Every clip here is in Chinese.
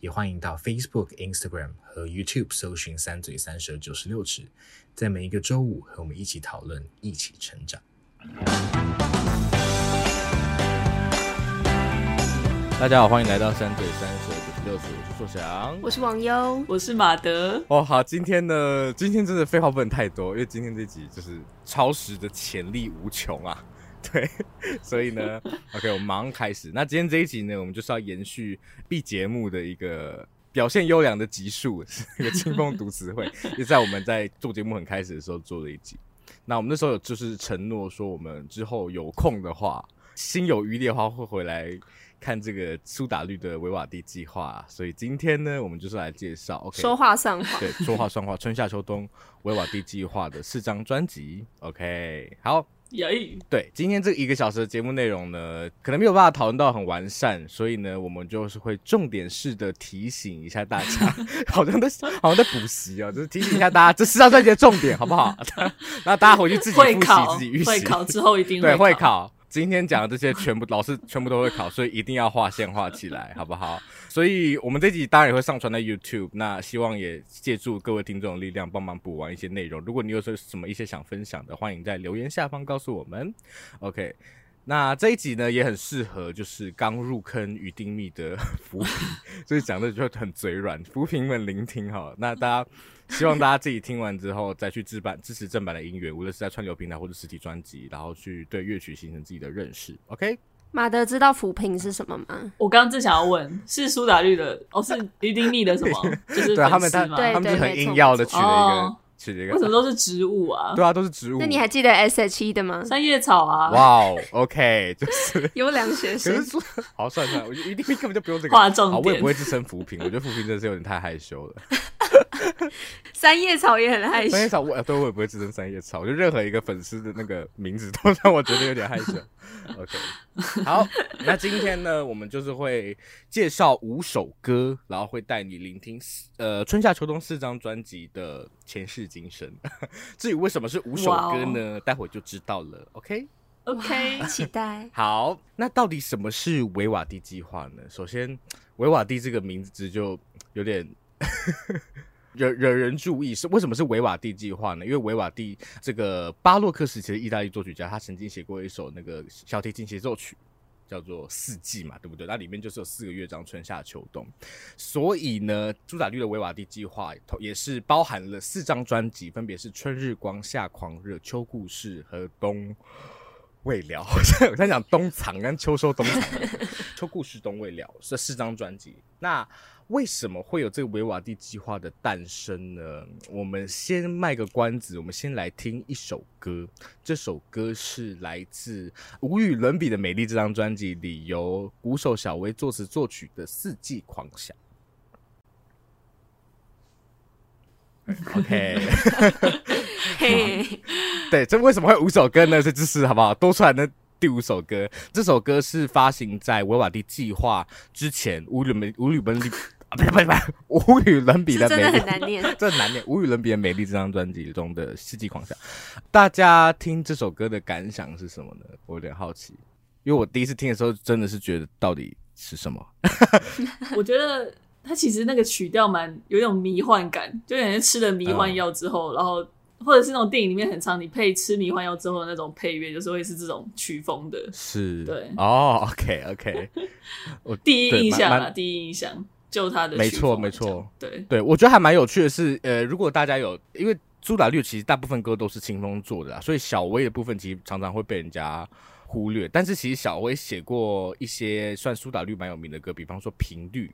也欢迎到 Facebook、Instagram 和 YouTube 搜寻“三嘴三舌九十六尺”，在每一个周五和我们一起讨论，一起成长。大家好，欢迎来到“三嘴三舌九十六尺”，我是硕翔，我是王优，我是马德。哦，好，今天呢，今天真的废话不能太多，因为今天这集就是超时的潜力无穷啊。对，所以呢，OK，我们马上开始。那今天这一集呢，我们就是要延续 B 节目的一个表现优良的集数，是一个清风读词汇，就在我们在做节目很开始的时候做了一集。那我们那时候有就是承诺说，我们之后有空的话，心有余力的话，会回来看这个苏打绿的维瓦蒂计划。所以今天呢，我们就是来介绍，OK，说话算话，对，说话算话，春夏秋冬维瓦蒂计划的四张专辑，OK，好。对，今天这一个小时的节目内容呢，可能没有办法讨论到很完善，所以呢，我们就是会重点式的提醒一下大家，好像在好像在补习哦，就是提醒一下大家这四张专辑的重点，好不好？那大家回去自己复习，自己预习，会考之后一定会对会考。今天讲的这些全部老师全部都会考，所以一定要画线画起来，好不好？所以我们这集当然也会上传在 YouTube，那希望也借助各位听众的力量帮忙补完一些内容。如果你有什么一些想分享的，欢迎在留言下方告诉我们。OK，那这一集呢也很适合就是刚入坑鱼丁糸的浮萍，所以讲的就很嘴软，浮萍们聆听哈。那大家。希望大家自己听完之后，再去置办支持正版的音乐，无论是在串流平台或者实体专辑，然后去对乐曲形成自己的认识。OK，马德知道浮萍是什么吗？我刚刚正想要问，是苏打绿的哦，是鱼丁蜜的什么？就是对他们他他们就很硬要的取了一个。哦为什么都是植物啊？对啊，都是植物。那你还记得 S.H.E 的吗？三叶草啊。哇哦，OK，就是 优良学生。好，算算，我觉得一定根本就不用这个。划重点。我也不会自称扶贫，我觉得扶贫真的是有点太害羞了。三叶草也很害羞。三叶草，我对我也不会自称三叶草，就任何一个粉丝的那个名字都让我觉得有点害羞。OK，好，那今天呢，我们就是会介绍五首歌，然后会带你聆听呃春夏秋冬四张专辑的前世今生。至于为什么是五首歌呢？Wow. 待会就知道了。Okay, 期待。好，那到底什么是维瓦蒂计划呢？首先，维瓦蒂这个名字就有点。惹惹人注意是为什么是维瓦蒂计划呢？因为维瓦蒂这个巴洛克时期的意大利作曲家，他曾经写过一首那个小提琴协奏曲，叫做《四季》嘛，对不对？那里面就是有四个乐章，春夏秋冬。所以呢，朱打绿的维瓦蒂计划也是包含了四张专辑，分别是《春日光》、《夏狂热》、《秋故事》和《冬未了》。我在讲冬藏跟秋收冬藏，《秋故事》、《冬未了》这四张专辑。那为什么会有这个维瓦蒂计划的诞生呢？我们先卖个关子，我们先来听一首歌。这首歌是来自无与伦比的美丽这张专辑里，由鼓手小薇作词作曲的《四季狂想》。OK，嘿，对，这为什么会五首歌呢？这就是好不好？多出来的第五首歌。这首歌是发行在维瓦蒂计划之前，无与伦无与伦比。啊，不是不是不是，无与伦比的美丽，真的很难念，这很难念。无与伦比的美丽这张专辑中的世纪狂想，大家听这首歌的感想是什么呢？我有点好奇，因为我第一次听的时候真的是觉得到底是什么？我觉得它其实那个曲调蛮有一种迷幻感，就感觉吃了迷幻药之后，嗯、然后或者是那种电影里面很常你配吃迷幻药之后的那种配乐，就是会是这种曲风的。是，对，哦，OK OK，我第一印象啊，第一印象。就他的没错没错，对对，我觉得还蛮有趣的是，呃，如果大家有，因为苏打绿其实大部分歌都是青峰做的啦，所以小薇的部分其实常常会被人家忽略。但是其实小薇写过一些算苏打绿蛮有名的歌，比方说《频率》，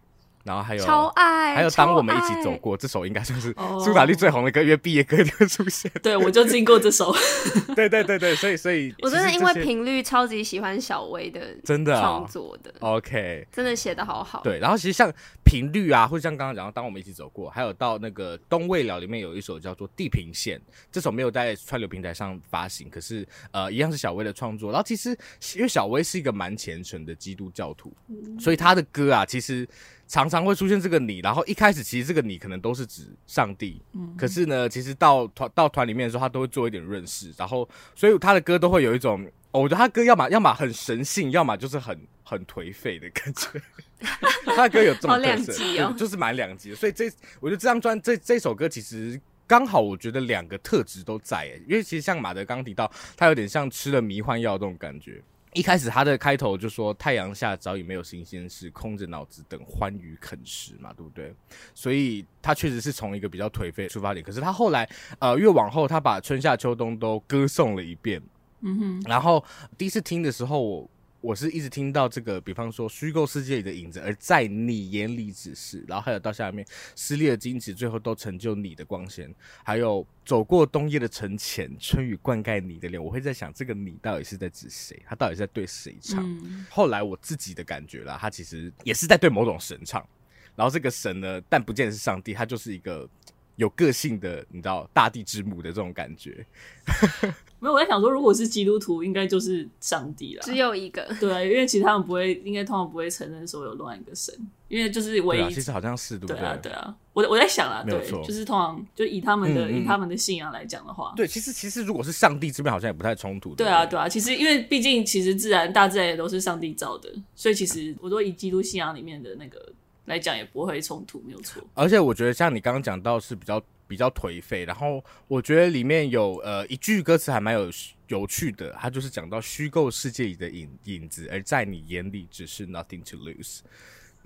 然后还有超爱，还有当我们一起走过这首应该算是苏打绿最红的歌，因为毕业歌就出现。对，我就经过这首。对对对对，所以所以 我真的因为频率超级喜欢小薇的，真的创作的。OK，真的写的好好。对，然后其实像频率啊，或者像刚刚讲到当我们一起走过，还有到那个东未了里面有一首叫做《地平线》，这首没有在串流平台上发行，可是呃一样是小薇的创作。然后其实因为小薇是一个蛮虔诚的基督教徒，嗯、所以他的歌啊，其实。常常会出现这个你，然后一开始其实这个你可能都是指上帝，嗯，可是呢，其实到团到团里面的时候，他都会做一点润饰，然后所以他的歌都会有一种，哦、我觉得他歌要么要么很神性，要么就是很很颓废的感觉。他的歌有这么两极哦，就是蛮两极的。所以这我觉得这张专这这首歌其实刚好，我觉得两个特质都在，因为其实像马德刚提到，他有点像吃了迷幻药这种感觉。一开始他的开头就说：“太阳下早已没有新鲜事，空着脑子等欢愉啃食嘛，对不对？”所以他确实是从一个比较颓废出发点。可是他后来，呃，越往后，他把春夏秋冬都歌颂了一遍。嗯哼。然后第一次听的时候，我。我是一直听到这个，比方说虚构世界里的影子，而在你眼里只是，然后还有到下面撕裂的荆棘，最后都成就你的光鲜，还有走过冬夜的城前，春雨灌溉你的脸，我会在想这个你到底是在指谁？他到底是在对谁唱？嗯、后来我自己的感觉啦，他其实也是在对某种神唱，然后这个神呢，但不见得是上帝，他就是一个有个性的，你知道大地之母的这种感觉。没有，我在想说，如果是基督徒，应该就是上帝了，只有一个。对啊，因为其实他们不会，应该通常不会承认说有另外一个神，因为就是唯一。啊、其实好像是对对？对啊，对啊。我我在想啊，对，就是通常就以他们的、嗯、以他们的信仰来讲的话，对，其实其实如果是上帝这边，好像也不太冲突。对啊，对啊。其实因为毕竟其实自然大自然也都是上帝造的，所以其实我都以基督信仰里面的那个来讲，也不会冲突，没有错。而且我觉得像你刚刚讲到是比较。比较颓废，然后我觉得里面有呃一句歌词还蛮有有趣的，它就是讲到虚构世界里的影影子，而在你眼里只是 nothing to lose。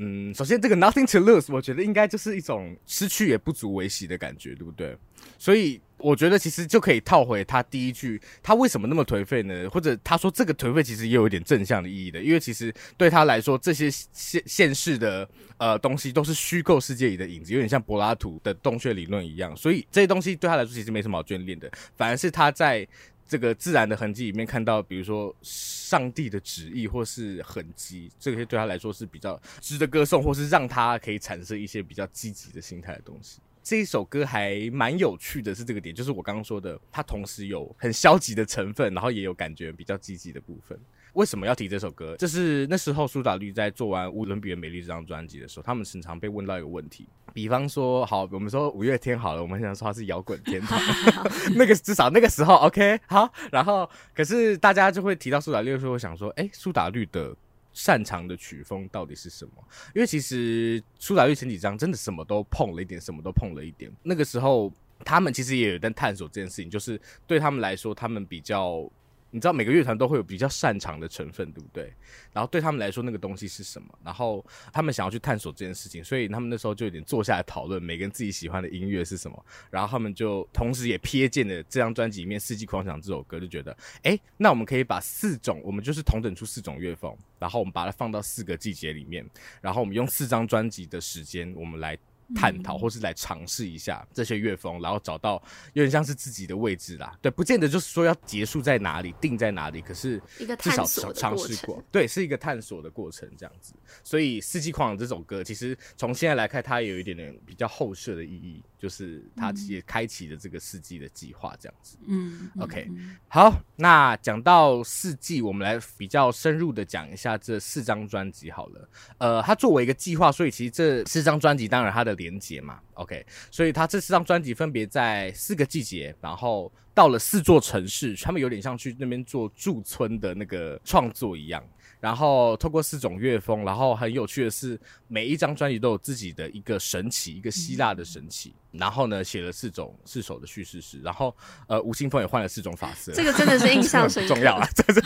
嗯，首先这个 nothing to lose，我觉得应该就是一种失去也不足为喜的感觉，对不对？所以我觉得其实就可以套回他第一句，他为什么那么颓废呢？或者他说这个颓废其实也有一点正向的意义的，因为其实对他来说，这些现现世的呃东西都是虚构世界里的影子，有点像柏拉图的洞穴理论一样，所以这些东西对他来说其实没什么好眷恋的，反而是他在。这个自然的痕迹里面看到，比如说上帝的旨意或是痕迹，这些对他来说是比较值得歌颂，或是让他可以产生一些比较积极的心态的东西。这一首歌还蛮有趣的，是这个点，就是我刚刚说的，它同时有很消极的成分，然后也有感觉比较积极的部分。为什么要提这首歌？就是那时候苏打绿在做完《无伦比的美丽》这张专辑的时候，他们时常被问到一个问题，比方说，好，我们说五月天好了，我们想说他是摇滚天堂，那个至少那个时候 OK 好，然后可是大家就会提到苏打绿的时候，想说，哎，苏打绿的擅长的曲风到底是什么？因为其实苏打绿前几张真的什么都碰了一点，什么都碰了一点。那个时候他们其实也有在探索这件事情，就是对他们来说，他们比较。你知道每个乐团都会有比较擅长的成分，对不对？然后对他们来说，那个东西是什么？然后他们想要去探索这件事情，所以他们那时候就有点坐下来讨论，每个人自己喜欢的音乐是什么。然后他们就同时也瞥见了这张专辑里面《四季狂想》这首歌，就觉得，哎，那我们可以把四种，我们就是同等出四种乐风，然后我们把它放到四个季节里面，然后我们用四张专辑的时间，我们来。探讨或是来尝试一下这些乐风，然后找到有点像是自己的位置啦。对，不见得就是说要结束在哪里，定在哪里。可是至少尝试过，对，是一个探索的过程这样子。所以《四季狂想》这首歌，其实从现在来看，它也有一点点比较后设的意义，就是它也开启了这个四季的计划这样子。嗯，OK，好，那讲到四季，我们来比较深入的讲一下这四张专辑好了。呃，它作为一个计划，所以其实这四张专辑，当然它的连结嘛，OK，所以它这四张专辑分别在四个季节，然后到了四座城市，他们有点像去那边做驻村的那个创作一样。然后透过四种乐风，然后很有趣的是，每一张专辑都有自己的一个神奇，一个希腊的神奇。然后呢，写了四种四首的叙事诗。然后呃，吴青峰也换了四种发色，这个真的是印象深刻，重要啊！这是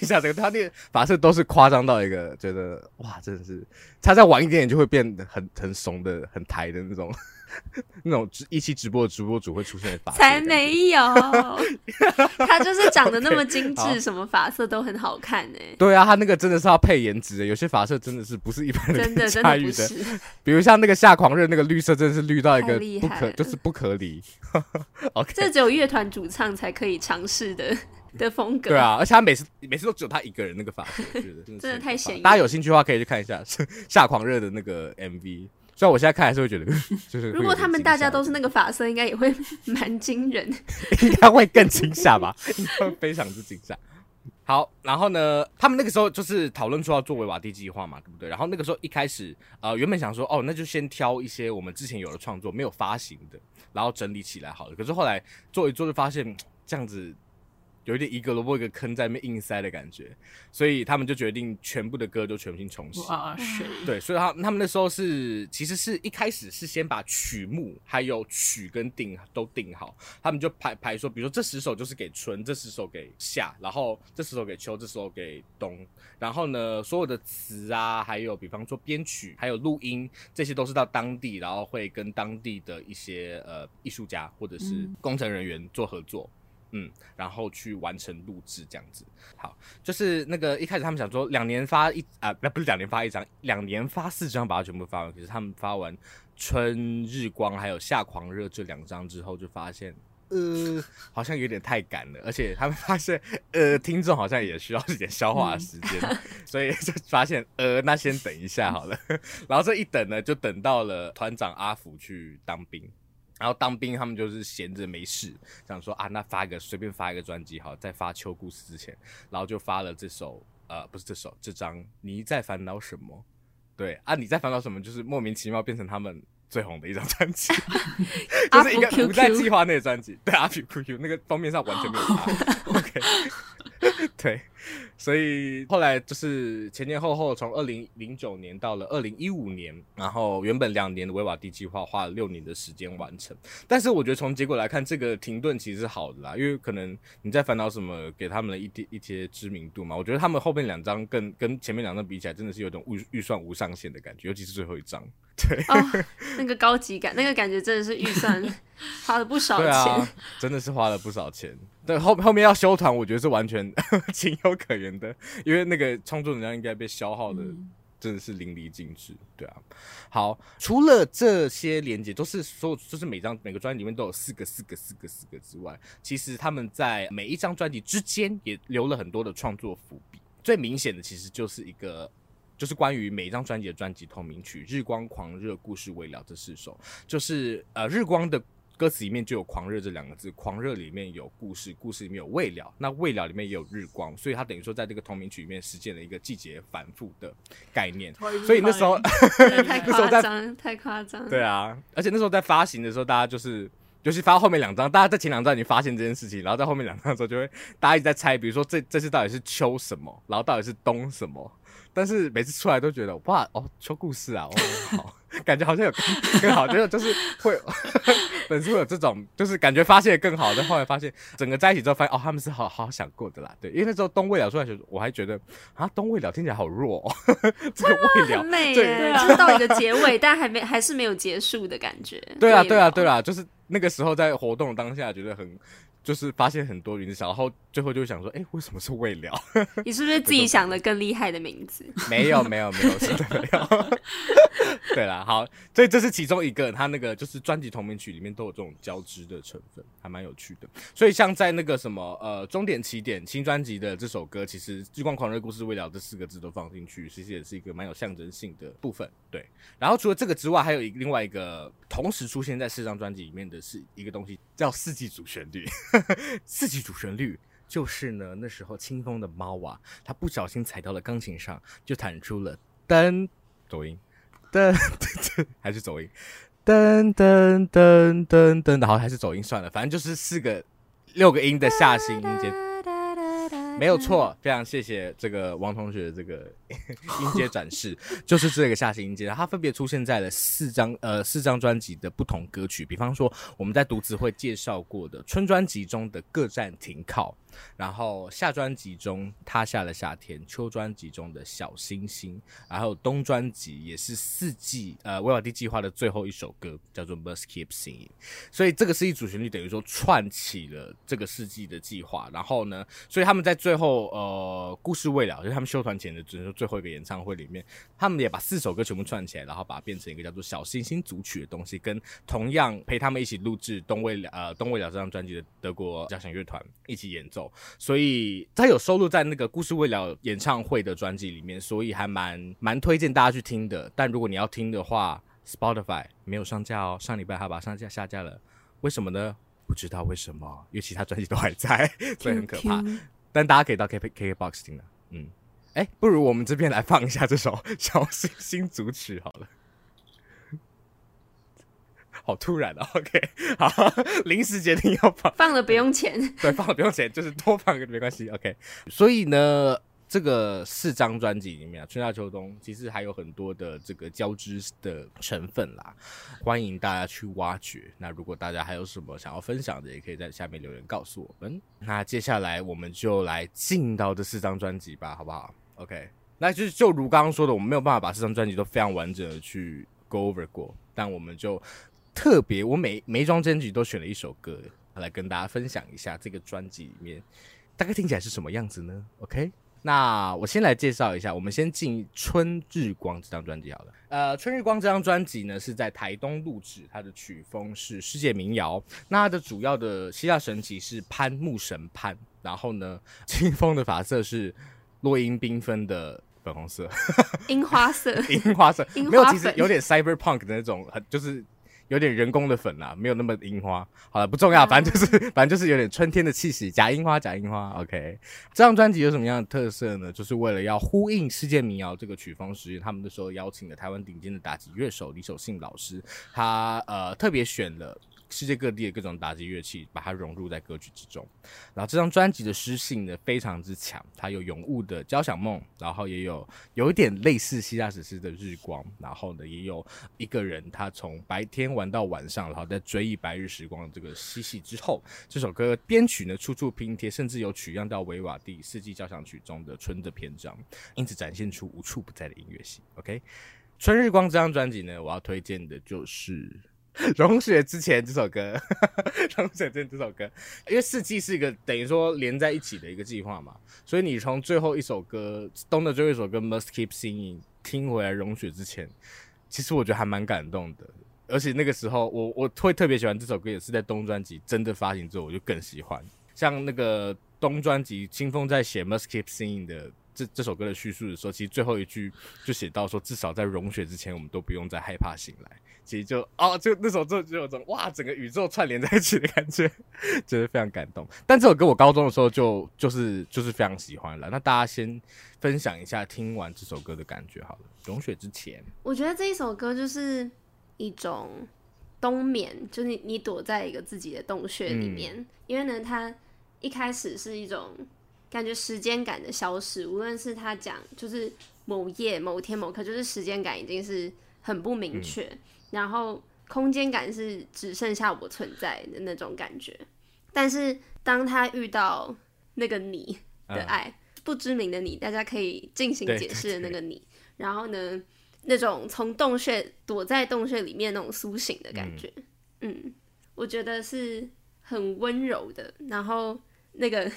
印象这个他那个发色都是夸张到一个，觉得哇，真的是他再晚一点点就会变得很很怂的、很台的那种 那种一期直播的直播主会出现的发色，才没有，他就是长得那么精致，okay, 什么发色都很好看呢。对啊，他那个真的是要配颜值的，有些发色真的是不是一般人驾驭的。真的，真的比如像那个夏狂热那个绿色，真的是绿到一个不可，就是不可理。这只有乐团主唱才可以尝试的的风格。对啊，而且他每次每次都只有他一个人那个发色，我觉得真的，真的太显眼。大家有兴趣的话，可以去看一下夏狂热的那个 MV。虽然我现在看还是会觉得，就是如果他们大家都是那个发色，应该也会 蛮惊人，应该会更惊吓吧？应该会非常之惊吓。好，然后呢，他们那个时候就是讨论出要做维瓦蒂计划嘛，对不对？然后那个时候一开始，呃，原本想说，哦，那就先挑一些我们之前有的创作没有发行的，然后整理起来好了。可是后来做一做就发现这样子。有一点一个萝卜一个坑在那边硬塞的感觉，所以他们就决定全部的歌都全新重写。哇塞！对，所以他他们那时候是其实是一开始是先把曲目还有曲跟定都定好，他们就排排说，比如说这十首就是给春，这十首给夏，然后这十首给秋，这十首给冬。然后呢，所有的词啊，还有比方说编曲，还有录音，这些都是到当地，然后会跟当地的一些呃艺术家或者是工程人员做合作。嗯嗯，然后去完成录制这样子。好，就是那个一开始他们想说两年发一啊，不不是两年发一张，两年发四张把它全部发完。可是他们发完春日光还有夏狂热这两张之后，就发现呃好像有点太赶了，而且他们发现呃听众好像也需要一点消化的时间，嗯、所以就发现呃那先等一下好了。然后这一等呢，就等到了团长阿福去当兵。然后当兵，他们就是闲着没事，想说啊，那发一个随便发一个专辑好，在发秋故事之前，然后就发了这首呃，不是这首，这张你在烦恼什么？对啊，你在烦恼什么？就是莫名其妙变成他们最红的一张专辑，就是一个不在计划内的专辑。对，阿 Q Q 那个封面上完全没有他。OK，对。所以后来就是前前后后，从二零零九年到了二零一五年，然后原本两年的维瓦蒂计划花了六年的时间完成。但是我觉得从结果来看，这个停顿其实是好的啦，因为可能你在烦恼什么，给他们了一点一些知名度嘛。我觉得他们后面两张跟跟前面两张比起来，真的是有种预预算无上限的感觉，尤其是最后一张。对，哦，那个高级感，那个感觉真的是预算 花了不少钱，啊，真的是花了不少钱。对，后后面要休团，我觉得是完全 情有可原的，因为那个创作能量应该被消耗的真的是淋漓尽致。对啊，好，除了这些连接都是所有，就是每张每个专辑里面都有四个四个四个四个之外，其实他们在每一张专辑之间也留了很多的创作伏笔。最明显的其实就是一个。就是关于每一张专辑的专辑同名曲《日光狂热故事未了》这四首，就是呃日光的歌词里面就有“狂热”这两个字，狂热里面有故事，故事里面有未了，那未了里面也有日光，所以它等于说在这个同名曲里面实现了一个季节反复的概念。所以那时候太夸张，太夸张。对啊，而且那时候在发行的时候，大家就是尤其发后面两张，大家在前两张已经发现这件事情，然后在后面两张的时候就会大家一直在猜，比如说这这次到底是秋什么，然后到底是冬什么。但是每次出来都觉得哇哦，说故事啊，哦好，感觉好像有更，更好，就是就是会粉丝会有这种，就是感觉发现更好，但后来发现整个在一起之后发现哦，他们是好好想过的啦，对，因为那时候东未了出来时候，我还觉得啊，东未了听起来好弱，哦，这个未了 很美耶，对啊，到一个结尾，但还没还是没有结束的感觉，对啊对啊对啊，就是那个时候在活动当下觉得很。就是发现很多云霄，然后最后就想说，哎、欸，为什么是未了？你是不是自己想的更厉害的名字？没有，没有，没有，真的没有。对啦，好，所以这是其中一个，他那个就是专辑同名曲里面都有这种交织的成分，还蛮有趣的。所以像在那个什么呃终点起点新专辑的这首歌，其实日光狂热故事未了这四个字都放进去，其实也是一个蛮有象征性的部分。对，然后除了这个之外，还有一另外一个同时出现在四张专辑里面的是一个东西，叫四季主旋律。四季主旋律就是呢，那时候清风的猫啊，它不小心踩到了钢琴上，就弹出了噔走音，噔 噔还是走音，噔噔噔噔噔，然后还是走音算了，反正就是四个六个音的下行音阶，没有错。非常谢谢这个王同学这个 音阶展示，就是这个下行音阶，它分别出现在了四张呃四张专辑的不同歌曲，比方说我们在读词会介绍过的春专辑中的各站停靠。然后夏专辑中他下了夏天，秋专辑中的小星星，然后冬专辑也是四季呃维瓦蒂计划的最后一首歌，叫做 Must Keep Singing。所以这个是一组旋律，等于说串起了这个世纪的计划。然后呢，所以他们在最后呃故事未了，就是他们休团前的只是最后一个演唱会里面，他们也把四首歌全部串起来，然后把它变成一个叫做小星星组曲的东西，跟同样陪他们一起录制东未了呃冬未了这张专辑的德国交响乐团一起演奏。所以他有收录在那个《故事未了》演唱会的专辑里面，所以还蛮蛮推荐大家去听的。但如果你要听的话，Spotify 没有上架哦，上礼拜还把上架下架了，为什么呢？不知道为什么，因为其他专辑都还在，所以很可怕。但大家可以到 K K Box 听了。嗯，哎，不如我们这边来放一下这首《小星星组曲》好了。好突然啊！OK，好，临时决定要放，放了不用钱，对，放了不用钱，就是多放个没关系。OK，所以呢，这个四张专辑里面啊，春夏秋冬其实还有很多的这个交织的成分啦，欢迎大家去挖掘。那如果大家还有什么想要分享的，也可以在下面留言告诉我们。那接下来我们就来进到这四张专辑吧，好不好？OK，那就是就如刚刚说的，我们没有办法把四张专辑都非常完整的去 go over 过，但我们就。特别，我每每一张专辑都选了一首歌来跟大家分享一下，这个专辑里面大概听起来是什么样子呢？OK，那我先来介绍一下，我们先进《春日光》这张专辑好了。呃，《春日光》这张专辑呢是在台东录制，它的曲风是世界民谣。那它的主要的希腊神只是潘木神潘，然后呢，清风的发色是落英缤纷的粉红色，樱花色，樱花色，没有，其实 有点 cyberpunk 的那种，很就是。有点人工的粉啦，没有那么樱花。好了，不重要，反正就是，反正就是有点春天的气息，假樱花，假樱花。OK，这张专辑有什么样的特色呢？就是为了要呼应世界民谣这个曲风时，他们那时候邀请了台湾顶尖的打击乐手李守信老师，他呃特别选了。世界各地的各种打击乐器，把它融入在歌曲之中。然后这张专辑的诗性呢非常之强，它有永物的交响梦，然后也有有一点类似希腊史诗的日光，然后呢也有一个人他从白天玩到晚上，然后在追忆白日时光这个嬉戏之后，这首歌编曲呢处处拼贴，甚至有取样到维瓦蒂四季交响曲中的春的篇章，因此展现出无处不在的音乐性。OK，春日光这张专辑呢，我要推荐的就是。融雪之前这首歌，融雪之前 这首歌，因为四季是一个等于说连在一起的一个计划嘛，所以你从最后一首歌冬的最后一首歌 Must Keep Singing 听回来融雪之前，其实我觉得还蛮感动的，而且那个时候我我会特别喜欢这首歌，也是在冬专辑真的发行之后，我就更喜欢。像那个冬专辑清风在写 Must Keep Singing 的这这首歌的叙述的时候，其实最后一句就写到说，至少在融雪之前，我们都不用再害怕醒来。其实就哦，就那首就就有种哇，整个宇宙串联在一起的感觉，就是非常感动。但这首歌我高中的时候就就是就是非常喜欢了。那大家先分享一下听完这首歌的感觉好了。融雪之前，我觉得这一首歌就是一种冬眠，就是你你躲在一个自己的洞穴里面，嗯、因为呢，它一开始是一种感觉时间感的消失，无论是他讲就是某夜某天某刻，就是时间感已经是很不明确。嗯然后空间感是只剩下我存在的那种感觉，但是当他遇到那个你的爱，嗯、不知名的你，大家可以进行解释的那个你，对对对，然后呢，那种从洞穴躲在洞穴里面那种苏醒的感觉，嗯，嗯，我觉得是很温柔的，然后那个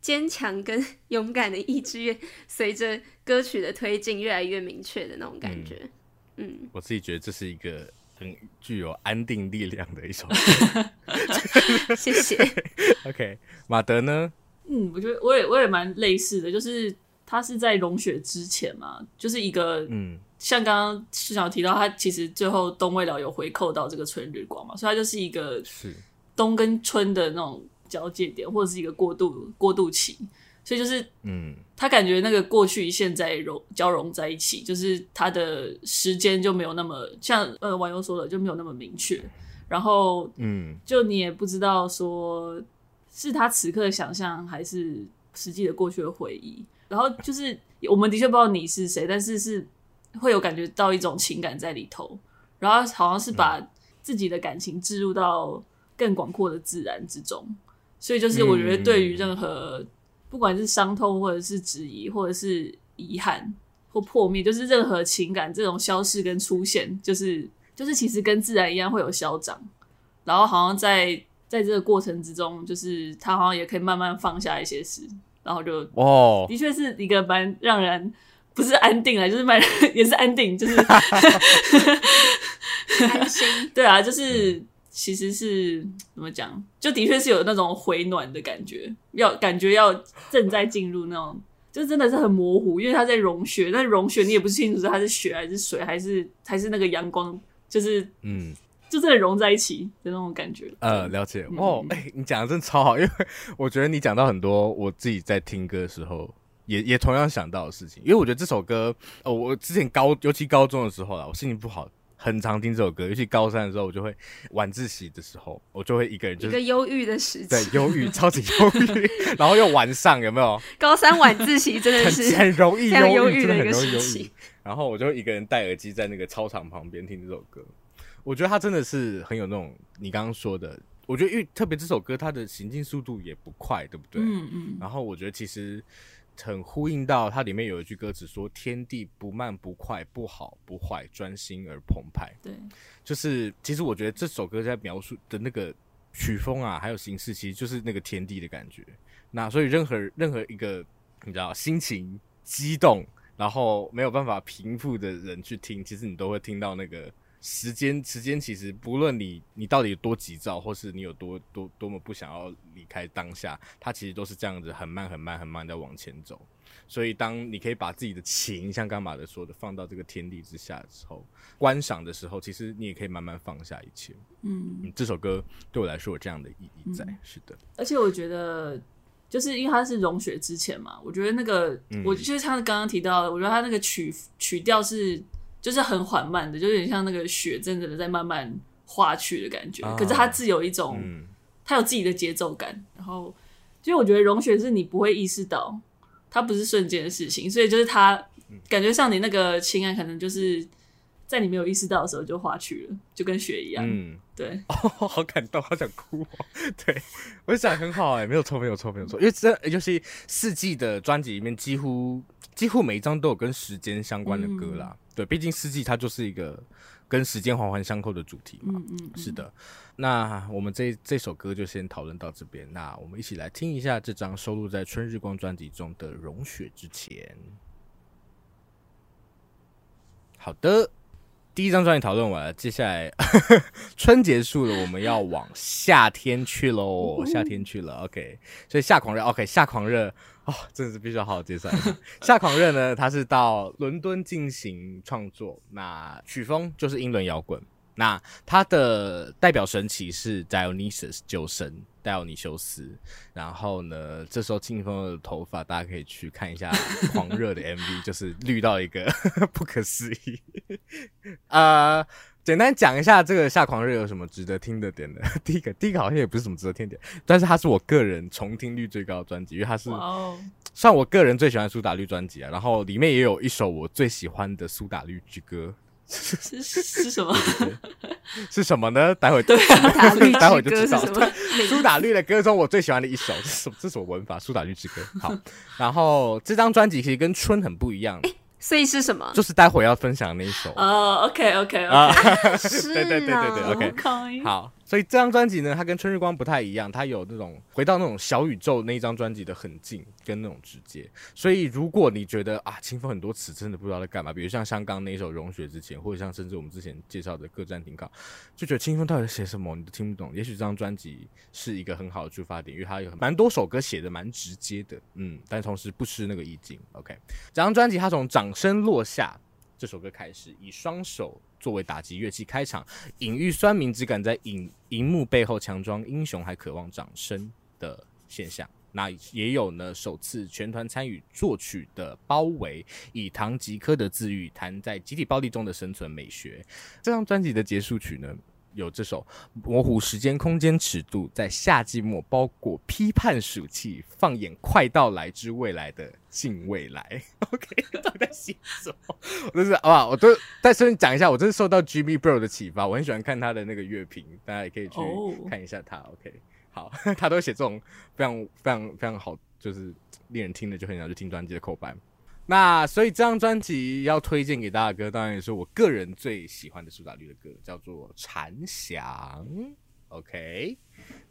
坚强跟勇敢的意志越随着歌曲的推进越来越明确的那种感觉。嗯嗯，我自己觉得这是一个很具有安定力量的一首歌。谢谢。OK，马德呢？嗯，我觉得我也我也蛮类似的，就是他是在融雪之前嘛，就是一个嗯，像刚刚市长提到，他其实最后冬未了有回扣到这个春日光嘛，所以它就是一个是冬跟春的那种交界点，或者是一个过渡过渡期。所以就是，嗯，他感觉那个过去现在融交融在一起，就是他的时间就没有那么像呃网友说的就没有那么明确，然后嗯，就你也不知道说是他此刻的想象还是实际的过去的回忆，然后就是我们的确不知道你是谁，但是是会有感觉到一种情感在里头，然后好像是把自己的感情置入到更广阔的自然之中，所以就是我觉得对于任何不管是伤痛或者是质疑或者是遗憾或破灭，就是任何情感这种消逝跟出现，就是就是其实跟自然一样会有消长，然后好像在。在这个过程之中，就是他好像也可以慢慢放下一些事，然后就哦，的确是一个蛮让人不是安定啊，就是蛮 也是安定，就是 安心。对啊，就是其实是怎么讲，就的确是有那种回暖的感觉，要感觉要正在进入那种，就真的是很模糊，因为它在融雪，但融雪你也不清楚是它是雪还是水，还是还是那个阳光，就是嗯。就真的融在一起的那种感觉。呃，了解哦。哎、欸，你讲的真的超好，因为我觉得你讲到很多我自己在听歌的时候也也同样想到的事情。因为我觉得这首歌，哦，我之前高尤其高中的时候啦，我心情不好，很常听这首歌。尤其高三的时候，我就会晚自习的时候，我就会一个人就是一个忧郁的时期，对，忧郁，超级忧郁。然后又晚上有没有？高三晚自习真的是很，很容易忧郁，真的很容易忧郁。然后我就一个人戴耳机在那个操场旁边听这首歌。我觉得他真的是很有那种你刚刚说的，我觉得因为特别这首歌，它的行进速度也不快，对不对？嗯嗯。然后我觉得其实很呼应到它里面有一句歌词说：“天地不慢不快，不好不坏，专心而澎湃。”对，就是其实我觉得这首歌在描述的那个曲风啊，还有形式，其实就是那个天地的感觉。那所以任何任何一个你知道心情激动，然后没有办法平复的人去听，其实你都会听到那个。时间，时间其实不论你你到底有多急躁，或是你有多多多么不想要离开当下，它其实都是这样子很慢很慢很慢的往前走。所以，当你可以把自己的情，像刚马德说的，放到这个天地之下的时候，观赏的时候，其实你也可以慢慢放下一切。嗯，这首歌对我来说有这样的意义在。嗯、是的，而且我觉得，就是因为它是融雪之前嘛，我觉得那个，嗯、我就是他刚刚提到的，我觉得他那个曲曲调是。就是很缓慢的，就有点像那个雪真的在慢慢化去的感觉。哦、可是它自有一种，嗯、它有自己的节奏感。然后，就我觉得融雪是你不会意识到，它不是瞬间的事情，所以就是它感觉像你那个情感，可能就是在你没有意识到的时候就化去了，就跟雪一样。嗯，对。哦，好感动，好想哭哦。对，我就想很好哎，没有错，没有错，没有错。因为这就是四季的专辑里面，几乎几乎每一张都有跟时间相关的歌啦。嗯对，毕竟四季它就是一个跟时间环环相扣的主题嘛。嗯嗯嗯，是的，那我们这这首歌就先讨论到这边。那我们一起来听一下这张收录在《春日光》专辑中的《融雪之前》。好的。第一张专辑讨论完了，接下来 春结束了，我们要往夏天去喽。夏天去了，OK。所以夏狂热，OK。夏狂热哦，真的是必须要好好介绍一下。夏狂热呢，他是到伦敦进行创作，那曲风就是英伦摇滚。那他的代表神奇是 Dionysus 酒神。戴奥尼修斯，然后呢，这时候清风的头发，大家可以去看一下狂热的 MV，就是绿到一个 不可思议。呃，简单讲一下这个夏狂热有什么值得听的点呢？第一个，第一个好像也不是什么值得听点，但是它是我个人重听率最高的专辑，因为它是算我个人最喜欢苏打绿专辑啊。然后里面也有一首我最喜欢的苏打绿之歌。是是什么？是什么呢？待会对，待会就知道。苏打绿的歌中，我最喜欢的一首，这是这首文法，苏打绿之歌。好，然后这张专辑其实跟春很不一样。所以是什么？就是待会要分享的那一首。哦，OK，OK，OK，对对对对对，OK，好。所以这张专辑呢，它跟春日光不太一样，它有那种回到那种小宇宙那一张专辑的很近跟那种直接。所以如果你觉得啊，清风很多词真的不知道在干嘛，比如像香港那一首《融雪之前》，或者像甚至我们之前介绍的《各站停靠》，就觉得清风到底在写什么你都听不懂。也许这张专辑是一个很好的出发点，因为它有蛮多首歌写的蛮直接的，嗯，但同时不失那个意境。OK，这张专辑它从掌声落下这首歌开始，以双手。作为打击乐器开场，隐喻酸民只敢在荧荧幕背后强装英雄，还渴望掌声的现象。那也有呢，首次全团参与作曲的包围，以唐吉诃德自愈谈在集体暴力中的生存美学。这张专辑的结束曲呢，有这首模糊时间空间尺度，在夏季末包裹批判暑气，放眼快到来之未来的近未来。OK，都在写什么？我就是啊，我都再顺便讲一下，我真是受到 Jimmy Bro 的启发，我很喜欢看他的那个乐评，大家也可以去看一下他。OK，好，他都写这种非常非常非常好，就是令人听了就很想去听专辑的口白。那所以这张专辑要推荐给大家，当然也是我个人最喜欢的苏打绿的歌，叫做《残响》。OK，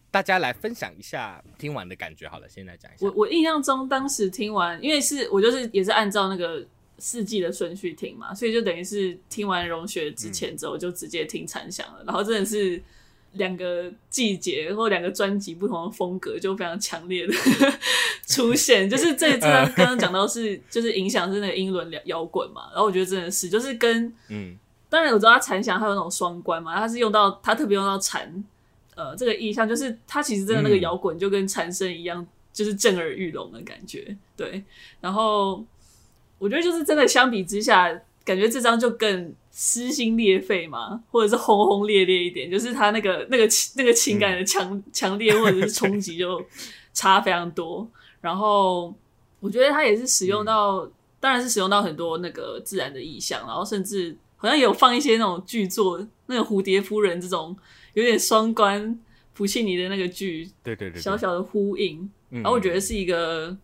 大家来分享一下听完的感觉。好了，先来讲一下。我我印象中当时听完，因为是我就是也是按照那个四季的顺序听嘛，所以就等于是听完《融雪》之前之后就直接听《残响》了，然后真的是。两个季节或两个专辑不同的风格就非常强烈的 出现，就是这这张刚刚讲到是就是影响是那个英伦摇滚嘛，然后我觉得真的是就是跟嗯，当然我知道他残响还有那种双关嘛，他是用到他特别用到残呃这个意象，就是他其实真的那个摇滚就跟残声一样，就是震耳欲聋的感觉，对，然后我觉得就是真的相比之下。感觉这张就更撕心裂肺嘛，或者是轰轰烈烈一点，就是他那个那个那个情感的强强、烈或者是冲击就差非常多。然后我觉得他也是使用到，嗯、当然是使用到很多那个自然的意象，然后甚至好像有放一些那种剧作，那个蝴蝶夫人这种有点双关普契尼的那个剧，对对对，小小的呼应。然后我觉得是一个。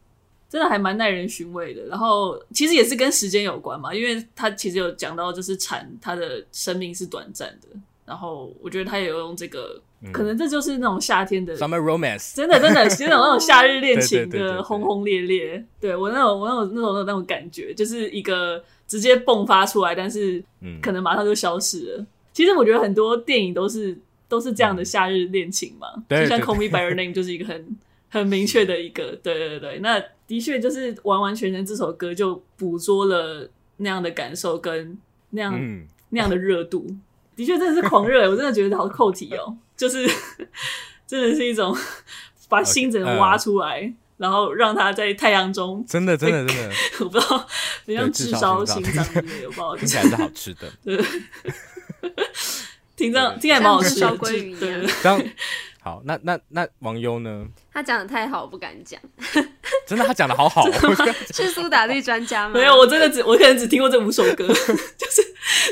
真的还蛮耐人寻味的，然后其实也是跟时间有关嘛，因为他其实有讲到就是蝉，它的生命是短暂的，然后我觉得他也有用这个，嗯、可能这就是那种夏天的 summer romance，真的真的 是那种那种夏日恋情的轰轰烈烈，对我那种我那种那种那种感觉，就是一个直接迸发出来，但是可能马上就消失了。嗯、其实我觉得很多电影都是都是这样的夏日恋情嘛，嗯、就像 Call Me by Your Name 就是一个很很明确的一个，对对对，那。的确，就是完完全全这首歌就捕捉了那样的感受跟那样、嗯、那样的热度。的确，真的是狂热，我真的觉得好扣题哦。就是真的是一种 把心整个挖出来，okay, uh, 然后让它在太阳中，真的真的真的，我不知道怎样 炙烧心脏之类的，我不知道。听起来是好吃的，对，听着听起来蛮好吃的，对。这好，那那那王优呢？他讲的太好，我不敢讲。真的，他讲的好好。是苏打绿专家吗？没有，我真的只我可能只听过这五首歌，就是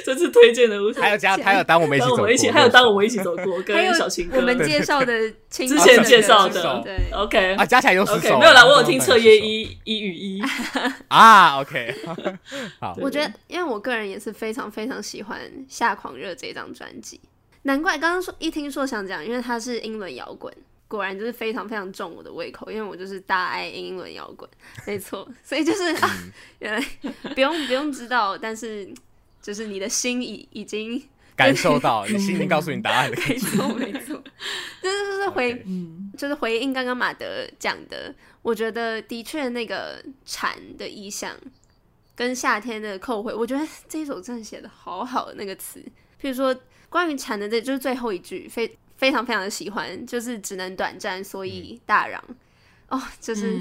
这次推荐的五首。还有加，还有当我们一起走过，还有当我们一起走过，跟小情歌。我们介绍的之前介绍的，对，OK 啊，加起来有十首。没有啦，我有听彻夜一一与一啊，OK。好，我觉得，因为我个人也是非常非常喜欢《夏狂热》这张专辑。难怪刚刚说一听说想讲，因为它是英伦摇滚，果然就是非常非常重我的胃口，因为我就是大爱英伦摇滚，没错，所以就是啊，原来不用不用知道，但是就是你的心已已经感受到，你心已经告诉你答案了，没错没错，就是就是回.就是回应刚刚马德讲的，我觉得的确那个蝉的意象跟夏天的扣回，我觉得这一首真的写的好好的那个词，譬如说。关于蝉的这就是最后一句，非非常非常的喜欢，就是只能短暂，所以大嚷、嗯、哦，就是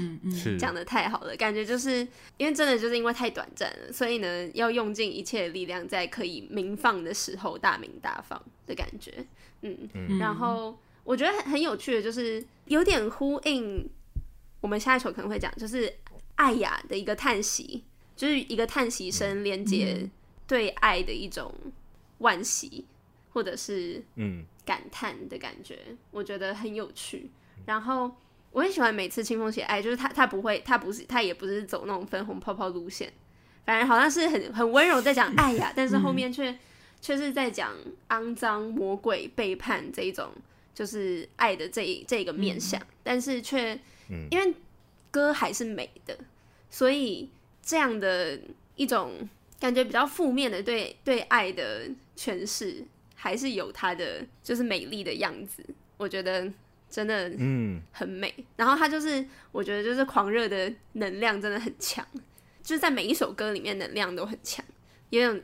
讲的太好了，感觉就是因为真的就是因为太短暂了，所以呢要用尽一切的力量，在可以鸣放的时候大鸣大放的感觉，嗯，嗯。然后我觉得很很有趣的，就是有点呼应我们下一首可能会讲，就是爱雅的一个叹息，就是一个叹息声连接对爱的一种惋惜。或者是嗯感叹的感觉，嗯，我觉得很有趣。然后我很喜欢每次清风写爱，就是他他不会，他不是他也不是走那种粉红泡泡路线，反正好像是很很温柔在讲爱 呀，但是后面却却是在讲肮脏、魔鬼、背叛这一种，就是爱的这这个面相，嗯，但是却因为歌还是美的，所以这样的一种感觉比较负面的对对爱的诠释。还是有它的就是美丽的样子，我觉得真的嗯很美。嗯、然后它就是我觉得就是狂热的能量真的很强，就是在每一首歌里面能量都很强。也有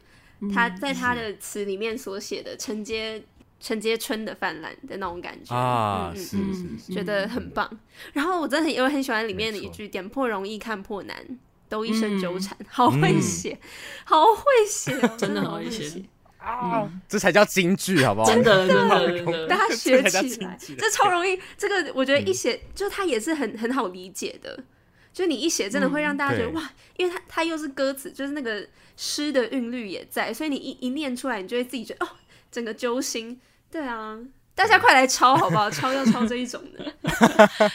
他在他的词里面所写的承接承接春的泛滥的那种感觉啊，嗯嗯嗯，觉得很棒。然后我真的很我很喜欢里面的一句“点破容易看破难，都一生纠缠”，好会写，好会写，真的好会写。啊，嗯、这才叫京剧，好不好？真的，真的，真的，大家 学起来，这超容易。这个我觉得一写，嗯、就它也是很很好理解的。就你一写，真的会让大家觉得、嗯、哇，因为它它又是歌词，就是那个诗的韵律也在，所以你一一念出来，你就会自己觉得哦，整个揪心。对啊，大家快来抄好不好？抄要抄这一种的。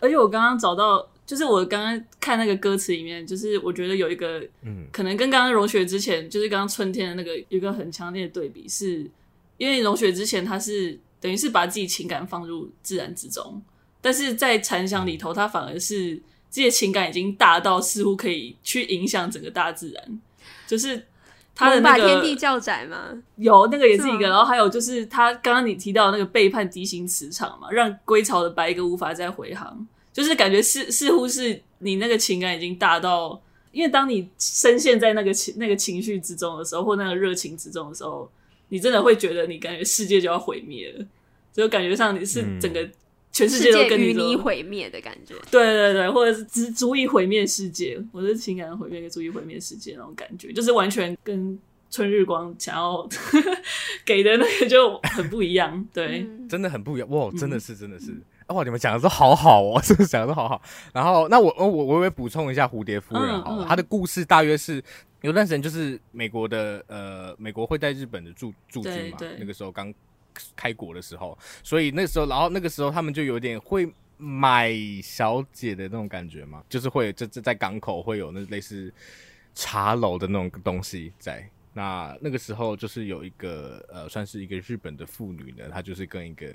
而且我刚刚找到。就是我刚刚看那个歌词里面，就是我觉得有一个，嗯，可能跟刚刚融雪之前，就是刚刚春天的那个有一个很强烈的对比，是因为融雪之前他是等于是把自己情感放入自然之中，但是在残响里头，他反而是自己的情感已经大到似乎可以去影响整个大自然，就是他的那个天地较窄吗？有那个也是一个，然后还有就是他刚刚你提到那个背叛敌形磁场嘛，让归巢的白鸽无法再回航。就是感觉似似乎是你那个情感已经大到，因为当你深陷在那个情那个情绪之中的时候，或那个热情之中的时候，你真的会觉得你感觉世界就要毁灭了，就感觉上你是整个全世界都跟你你毁灭的感觉。对对对，或者是足足以毁灭世界，我的情感毁灭，足以毁灭世界那种感觉，就是完全跟春日光想要 给的那个就很不一样。对，真的很不一样。哇，真的是，真的是。哇，你们讲的都好好哦，真的讲的都好好。然后，那我我我会补充一下蝴蝶夫人好了，她、嗯嗯、的故事大约是有段时间就是美国的呃，美国会在日本的驻驻军嘛，那个时候刚开国的时候，所以那时候，然后那个时候他们就有点会买小姐的那种感觉嘛，就是会这这在港口会有那类似茶楼的那种东西在。那那个时候就是有一个呃，算是一个日本的妇女呢，她就是跟一个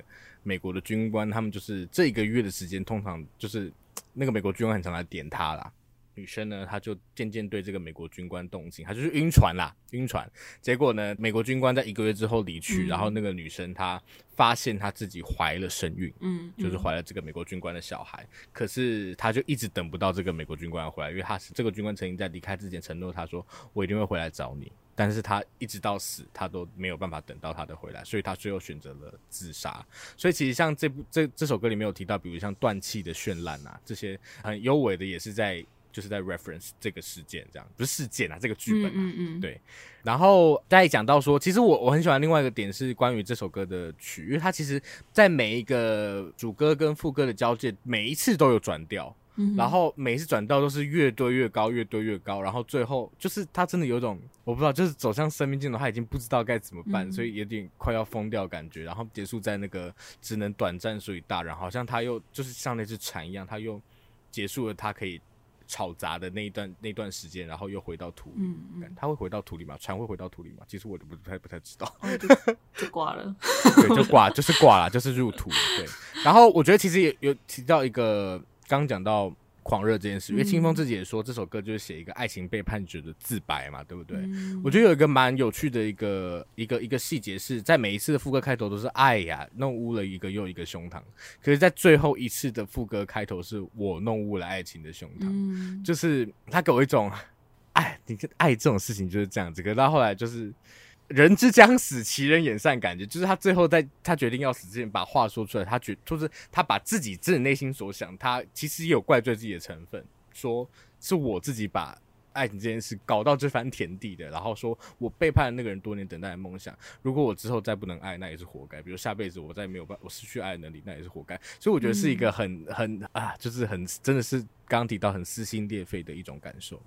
美国的军官，他们就是这一个月的时间，通常就是 那个美国军官很常来点他啦。女生呢，她就渐渐对这个美国军官动情，她就是晕船啦，晕船。结果呢，美国军官在一个月之后离去，嗯、然后那个女生她发现她自己怀了身孕，嗯，就是怀了这个美国军官的小孩。可是她就一直等不到这个美国军官回来，因为她是这个军官曾经在离开之前承诺她说：“我一定会回来找你。”但是他一直到死，他都没有办法等到他的回来，所以他最后选择了自杀。所以其实像这部这这首歌里面有提到，比如像断气的绚烂啊，这些很优美的，也是在。就是在 reference 这个事件，这样不是事件啊，这个剧本啊，嗯嗯嗯对。然后再讲到说，其实我我很喜欢另外一个点是关于这首歌的曲，因为它其实在每一个主歌跟副歌的交界，每一次都有转调，嗯、然后每一次转到都是越堆越高，越堆越高，然后最后就是他真的有种我不知道，就是走向生命尽头，他已经不知道该怎么办，嗯、所以有点快要疯掉感觉，然后结束在那个只能短暂所以大，然后好像他又就是像那只蝉一样，他又结束了，他可以。吵杂的那一段那段时间，然后又回到土里，他会回到土里吗？船会回到土里吗？其实我都不太不太知道，哦、就 就挂了，对，就挂，就是挂了，就是入土，对。然后我觉得其实也有提到一个，刚刚讲到。狂热这件事，因为清风自己也说，这首歌就是写一个爱情背叛者的自白嘛，对不对？嗯、我觉得有一个蛮有趣的一个一个一个细节是在每一次的副歌开头都是“爱呀，弄污了一个又一个胸膛”，可是，在最后一次的副歌开头是我弄污了爱情的胸膛，嗯、就是他给我一种，哎，你爱这种事情就是这样子。可是到后来就是。人之将死，其人也善，感觉就是他最后在他决定要死之前，把话说出来。他觉就是他把自己自己内心所想，他其实也有怪罪自己的成分，说是我自己把爱情这件事搞到这番田地的，然后说我背叛了那个人多年等待的梦想。如果我之后再不能爱，那也是活该。比如下辈子我再没有办，我失去爱的能力，那也是活该。所以我觉得是一个很 很啊，就是很真的是刚提到很撕心裂肺的一种感受。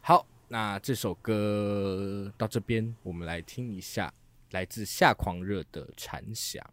好。那这首歌到这边，我们来听一下来自夏狂热的残响。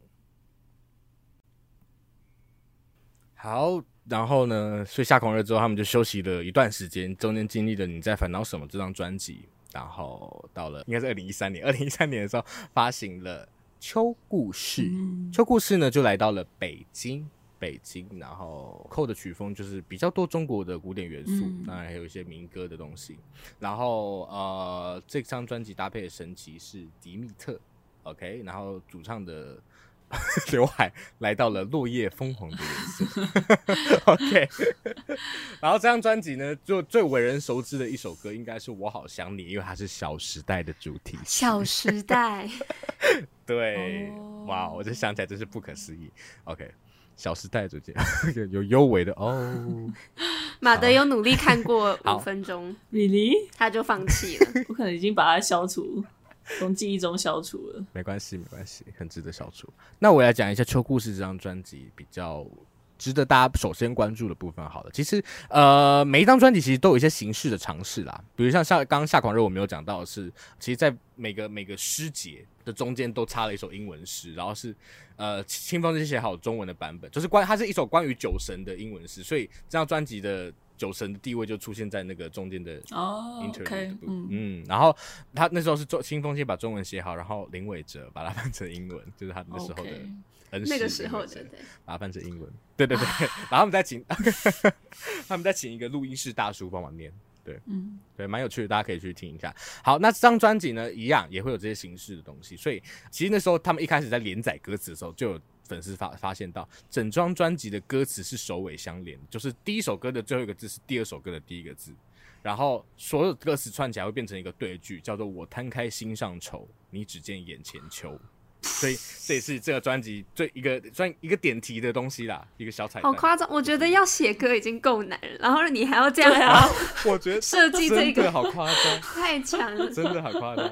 好，然后呢，所以夏狂热之后，他们就休息了一段时间，中间经历了《你在烦恼什么》这张专辑，然后到了应该是二零一三年，二零一三年的时候发行了《秋故事》，嗯，《秋故事》呢就来到了北京。北京，然后扣的曲风就是比较多中国的古典元素，当然还有一些民歌的东西。然后呃，这张专辑搭配的神奇是迪密特，OK，然后主唱的 刘海来到了落叶枫红的颜色，OK。然后这张专辑呢，就最为人熟知的一首歌应该是《我好想你》，因为它是《小时代》的主题曲。小时代，对，哇，我就想起来真是不可思议，OK。小时代主角 有幽微的哦，马德有努力看过 五分钟，Really？他就放弃了。我可能已经把它消除从记忆中消除了。没关系，没关系，很值得消除。那我来讲一下《秋故事》这张专辑比较值得大家首先关注的部分。好了，其实呃，每一张专辑其实都有一些形式的尝试啦，比如像下刚刚夏狂热我没有讲到的是，其实，在每个每个诗节的中间都插了一首英文诗，然后是呃清风先写好中文的版本，就是关它是一首关于酒神的英文诗，所以这张专辑的。酒神的地位就出现在那个中间的的部分，嗯，然后他那时候是做清风先把中文写好，然后林伟哲把它 翻成英文，就是他那时候的恩师，那个时候的对，把它翻成英文，对对对，然后他们再请 他们再请一个录音室大叔帮忙念，对，嗯，对，蛮有趣的，大家可以去听一下。好，那这张专辑呢，一样也会有这些形式的东西，所以其实那时候他们一开始在连载歌词的时候就有。粉丝发发现到，整张专辑的歌词是首尾相连，就是第一首歌的最后一个字是第二首歌的第一个字，然后所有歌词串起来会变成一个对句，叫做“我摊开心上愁，你只见眼前秋”。所以这也是这个专辑最一个专一个点题的东西啦，一个小彩蛋。好夸张！我觉得要写歌已经够难了，然后你还要这样，啊、我觉得设计这个好夸张，太强了，真的好夸张。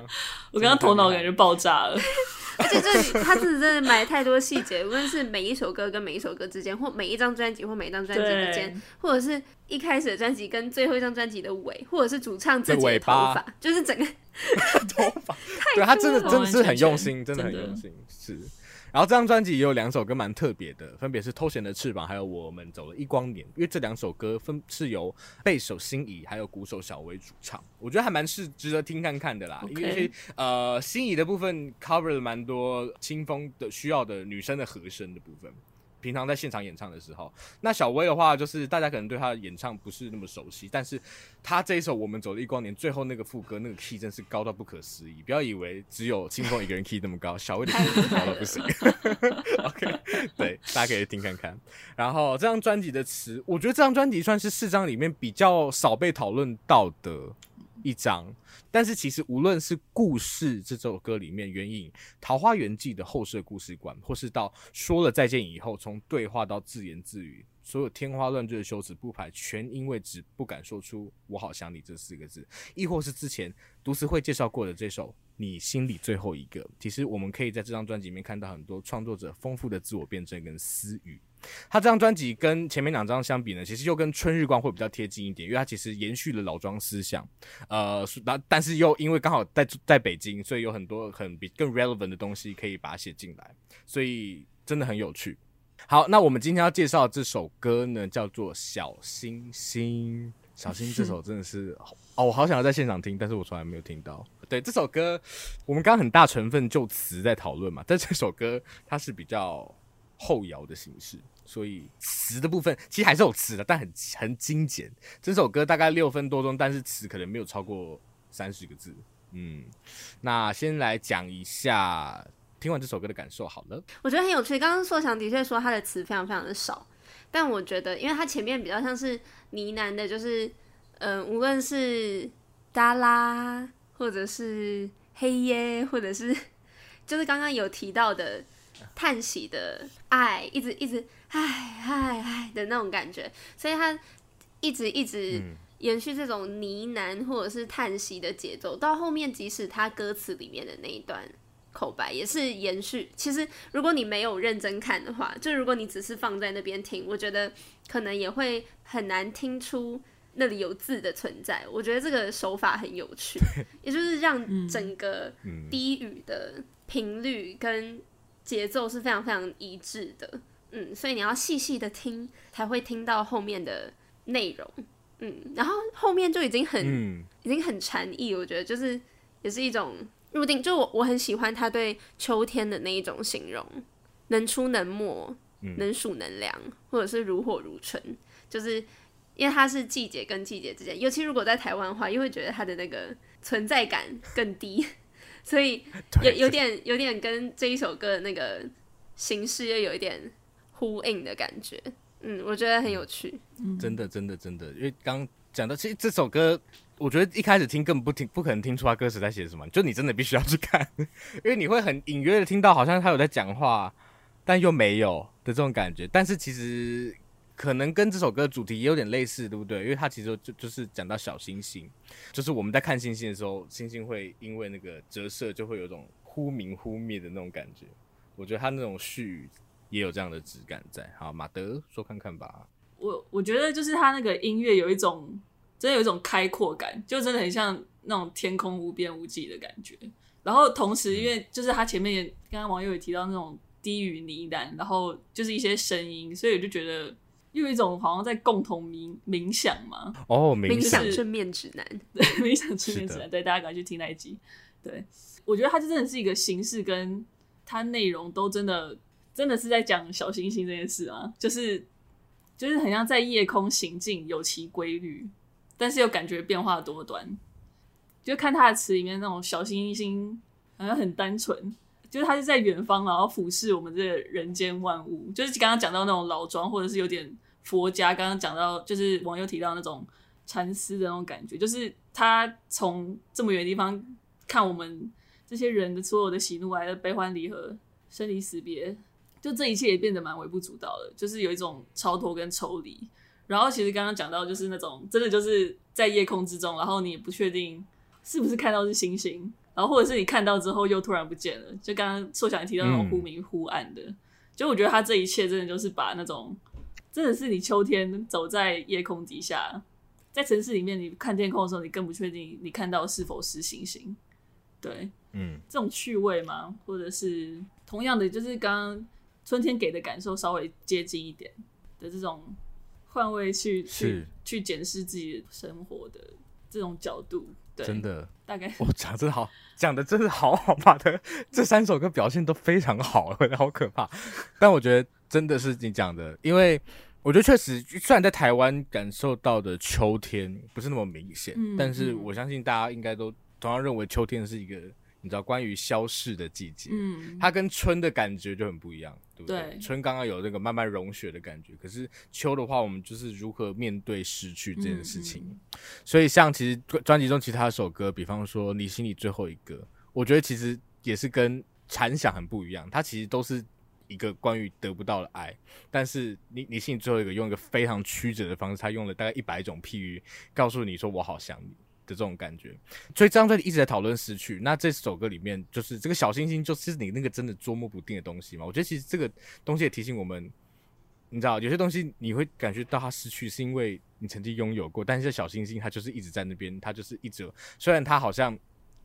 我刚刚头脑感觉爆炸了。而且这里他是真的埋太多细节，无论是每一首歌跟每一首歌之间，或每一张专辑或每一张专辑之间，或者是一开始的专辑跟最后一张专辑的尾，或者是主唱自己的头发，就是整个 头发，对他真的真的是很用心，真的很用心，是。然后这张专辑也有两首歌蛮特别的，分别是《偷闲的翅膀》还有《我们走了一光年》，因为这两首歌分是由贝手心仪还有鼓手小薇主唱，我觉得还蛮是值得听看看的啦。因为呃，心仪的部分 cover 了蛮多清风的需要的女生的和声的部分。平常在现场演唱的时候，那小薇的话，就是大家可能对她的演唱不是那么熟悉，但是她这一首《我们走的一光年》最后那个副歌那个 key 真是高到不可思议，不要以为只有青峰一个人 key 那么高，小薇的 key 高到不行。OK，对，大家可以听看看。然后这张专辑的词，我觉得这张专辑算是四张里面比较少被讨论到的一张。但是其实无论是故事这首歌里面援引《桃花源记》的后设故事观，或是到说了再见以后，从对话到自言自语，所有天花乱坠的修辞不排，全因为只不敢说出“我好想你”这四个字，亦或是之前读词会介绍过的这首《你心里最后一个》，其实我们可以在这张专辑里面看到很多创作者丰富的自我辩证跟私语。他这张专辑跟前面两张相比呢，其实又跟春日光会比较贴近一点，因为他其实延续了老庄思想，呃，那但是又因为刚好在在北京，所以有很多很比更 relevant 的东西可以把它写进来，所以真的很有趣。好，那我们今天要介绍这首歌呢，叫做《小星星》。小星这首真的是哦，我好想要在现场听，但是我从来没有听到。对，这首歌，我们刚刚很大成分就词在讨论嘛，但这首歌它是比较后摇的形式。所以词的部分其实还是有词的，但很很精简。这首歌大概六分多钟，但是词可能没有超过三十个字。嗯，那先来讲一下听完这首歌的感受好了。我觉得很有趣。刚刚硕强的确说他的词非常非常的少，但我觉得因为他前面比较像是呢喃的，就是嗯、无论是哒啦，或者是黑耶，或者是就是刚刚有提到的。叹息的爱，一直一直唉唉唉的那种感觉，所以他一直一直延续这种呢喃或者是叹息的节奏，到后面即使他歌词里面的那一段口白也是延续。其实如果你没有认真看的话，就如果你只是放在那边听，我觉得可能也会很难听出那里有字的存在。我觉得这个手法很有趣，也就是让整个低语的频率跟节奏是非常非常一致的，嗯，所以你要细细的听，才会听到后面的内容，嗯，然后后面就已经很，嗯、已经很禅意，我觉得就是也是一种入定，就我我很喜欢他对秋天的那一种形容，能出能没，能数能凉，或者是如火如春，就是因为它是季节跟季节之间，尤其如果在台湾的话，又会觉得它的那个存在感更低。所以有有点有点跟这一首歌的那个形式又有一点呼应的感觉，嗯，我觉得很有趣。嗯、真的真的真的，因为刚讲到，其实这首歌，我觉得一开始听根本不听，不可能听出他歌词在写什么，就你真的必须要去看，因为你会很隐约的听到好像他有在讲话，但又没有的这种感觉。但是其实可能跟这首歌主题也有点类似，对不对？因为它其实就就是讲到小星星，就是我们在看星星的时候，星星会因为那个折射，就会有种忽明忽灭的那种感觉。我觉得它那种絮语也有这样的质感在。好，马德说看看吧。我我觉得就是它那个音乐有一种，真的有一种开阔感，就真的很像那种天空无边无际的感觉。然后同时，因为就是他前面也刚刚网友也提到那种低语呢喃，然后就是一些声音，所以我就觉得又有一种好像在共同冥冥想嘛。哦，冥想正面指南，对，冥想正面指南，对，大家赶快去听那一集。对，我觉得它就真的是一个形式，跟它内容都真的真的是在讲小星星这件事啊，就是。就是很像在夜空行进，有其规律，但是又感觉变化多端。就看他的词里面那种小星星，好像很单纯，就是他是在远方，然后俯视我们这人间万物。就是刚刚讲到那种老庄，或者是有点佛家。刚刚讲到就是网友提到那种禅思的那种感觉，就是他从这么远的地方看我们这些人的所有的喜怒哀乐、悲欢离合、生离死别。就这一切也变得蛮微不足道的，就是有一种超脱跟抽离。然后其实刚刚讲到，就是那种真的就是在夜空之中，然后你也不确定是不是看到是星星，然后或者是你看到之后又突然不见了。就刚刚硕想提到那种忽明忽暗的，嗯、就我觉得他这一切真的就是把那种真的是你秋天走在夜空底下，在城市里面你看天空的时候，你更不确定你看到是否是星星。对，嗯，这种趣味嘛，或者是同样的，就是刚刚。春天给的感受稍微接近一点的这种换位去去去检视自己生活的这种角度，对，真的大概我讲真的好，讲的真的好好吧的，这三首歌表现都非常好，好可怕。但我觉得真的是你讲的，因为我觉得确实，虽然在台湾感受到的秋天不是那么明显，嗯，但是我相信大家应该都同样认为秋天是一个。你知道关于消逝的季节，嗯，它跟春的感觉就很不一样，对不对？对，春刚刚有那个慢慢融雪的感觉，可是秋的话，我们就是如何面对失去这件事情。嗯嗯，所以，像其实专辑中其他首歌，比方说你心里最后一个，我觉得其实也是跟残响很不一样。它其实都是一个关于得不到的爱，但是你你心里最后一个用一个非常曲折的方式，他用了大概一百种譬喻，告诉你说我好想你。的这种感觉，所以这张专辑一直在讨论失去。那这首歌里面，就是这个小星星，就是你那个真的捉摸不定的东西嘛？我觉得其实这个东西也提醒我们，你知道，有些东西你会感觉到它失去，是因为你曾经拥有过。但是小星星它就是一直在那边，它就是一直，虽然它好像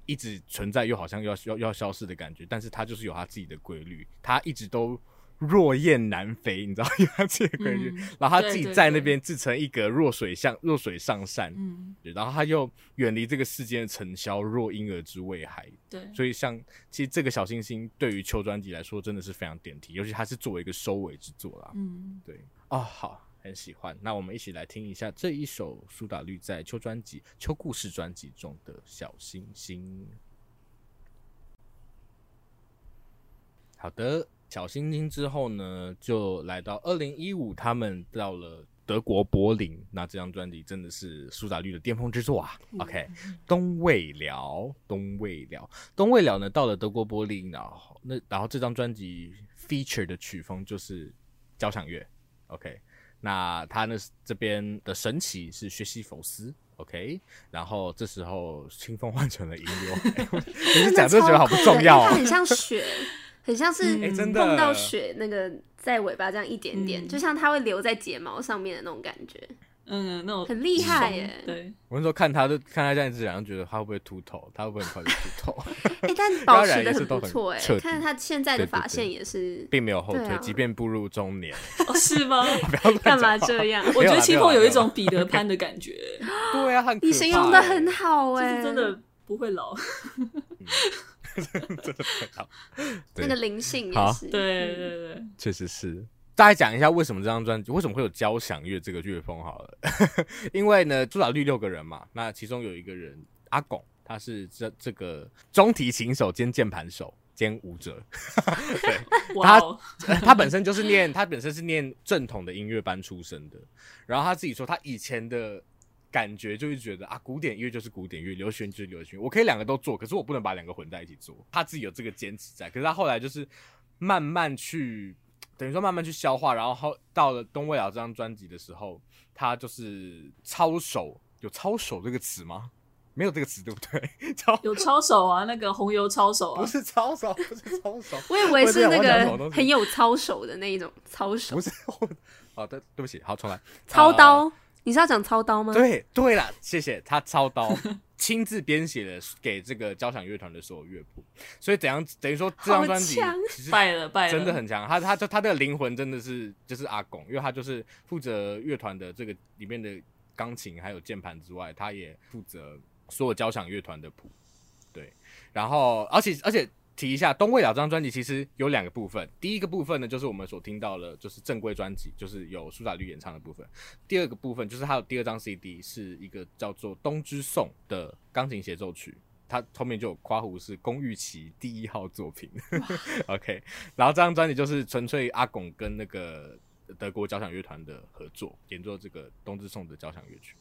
一直存在，又好像要要要消失的感觉，但是它就是有它自己的规律，它一直都。若雁南飞，你知道 因为他这个感觉，嗯、然后他自己在那边自成一格，弱水向弱水上善，嗯，然后他又远离这个世间的尘嚣，若婴儿之未孩，对，所以像其实这个小星星对于秋专辑来说真的是非常点题，尤其他是作为一个收尾之作啦，嗯，对，哦，好，很喜欢，那我们一起来听一下这一首苏打绿在秋专辑《秋故事》专辑中的小星星，好的。小星星之后呢，就来到二零一五，他们到了德国柏林。那这张专辑真的是苏打绿的巅峰之作啊。嗯、OK，东未了，东未了，东未了呢，到了德国柏林，然后那然后这张专辑 feature 的曲风就是交响乐。OK，那他呢这边的神奇是薛西弗斯。OK，然后这时候清风换成了银流。你是讲这觉得好不重要啊，很像雪。很像是碰到雪，那个在尾巴这样一点点，嗯、就像它会留在睫毛上面的那种感觉。嗯，那种很厉害耶。对，我那时候看他，就看他这样子，然后觉得他会不会秃头？他会不会很快就秃头？哎、欸，但保持的很不错哎。看他现在的发线也是并没有后退，啊、即便步入中年。哦、是吗？干嘛这样？我觉得清风有一种彼得潘的感觉。对啊，很你形容的很好哎，真的不会老。真的很好，那个灵性也是，对对对，确实是。大家讲一下为什么这张专辑为什么会有交响乐这个乐风好了，因为呢，苏打绿六个人嘛，那其中有一个人阿拱，他是这这个中提琴手兼键盘手兼舞者，对，他 Wow. 他本身就是念他本身是念正统的音乐班出身的，然后他自己说他以前的。感觉就是觉得啊，古典乐就是古典乐，流行就是流行，我可以两个都做，可是我不能把两个混在一起做。他自己有这个坚持在，可是他后来就是慢慢去等于说慢慢去消化，然后到了《东未老》这张专辑的时候，他就是操守，有操守这个词吗？没有这个词对不对？操有操守啊，那个红油抄手啊，不是操守，不是操守，我以为是那个很有操守的那一种操守，不是。好的，对不起，好，重来。操刀，呃、你是要讲操刀吗？对，对了，谢谢他操刀，亲自编写了给这个交响乐团的所有乐谱，所以怎样等于说这张专辑其实败了，败了，真的很强。他他他的灵魂真的是就是阿拱，因为他就是负责乐团的这个里面的钢琴还有键盘之外，他也负责。所有交响乐团的谱，对，然后而且而且提一下，《东未了》这张专辑其实有两个部分，第一个部分呢，就是我们所听到的，就是正规专辑，就是有苏打绿演唱的部分；第二个部分就是它的第二张 CD 是一个叫做《冬之颂》的钢琴协奏曲，它后面就有夸胡是龚玉琪第一号作品。OK，然后这张专辑就是纯粹阿拱跟那个德国交响乐团的合作，演奏这个《冬之颂》的交响乐曲。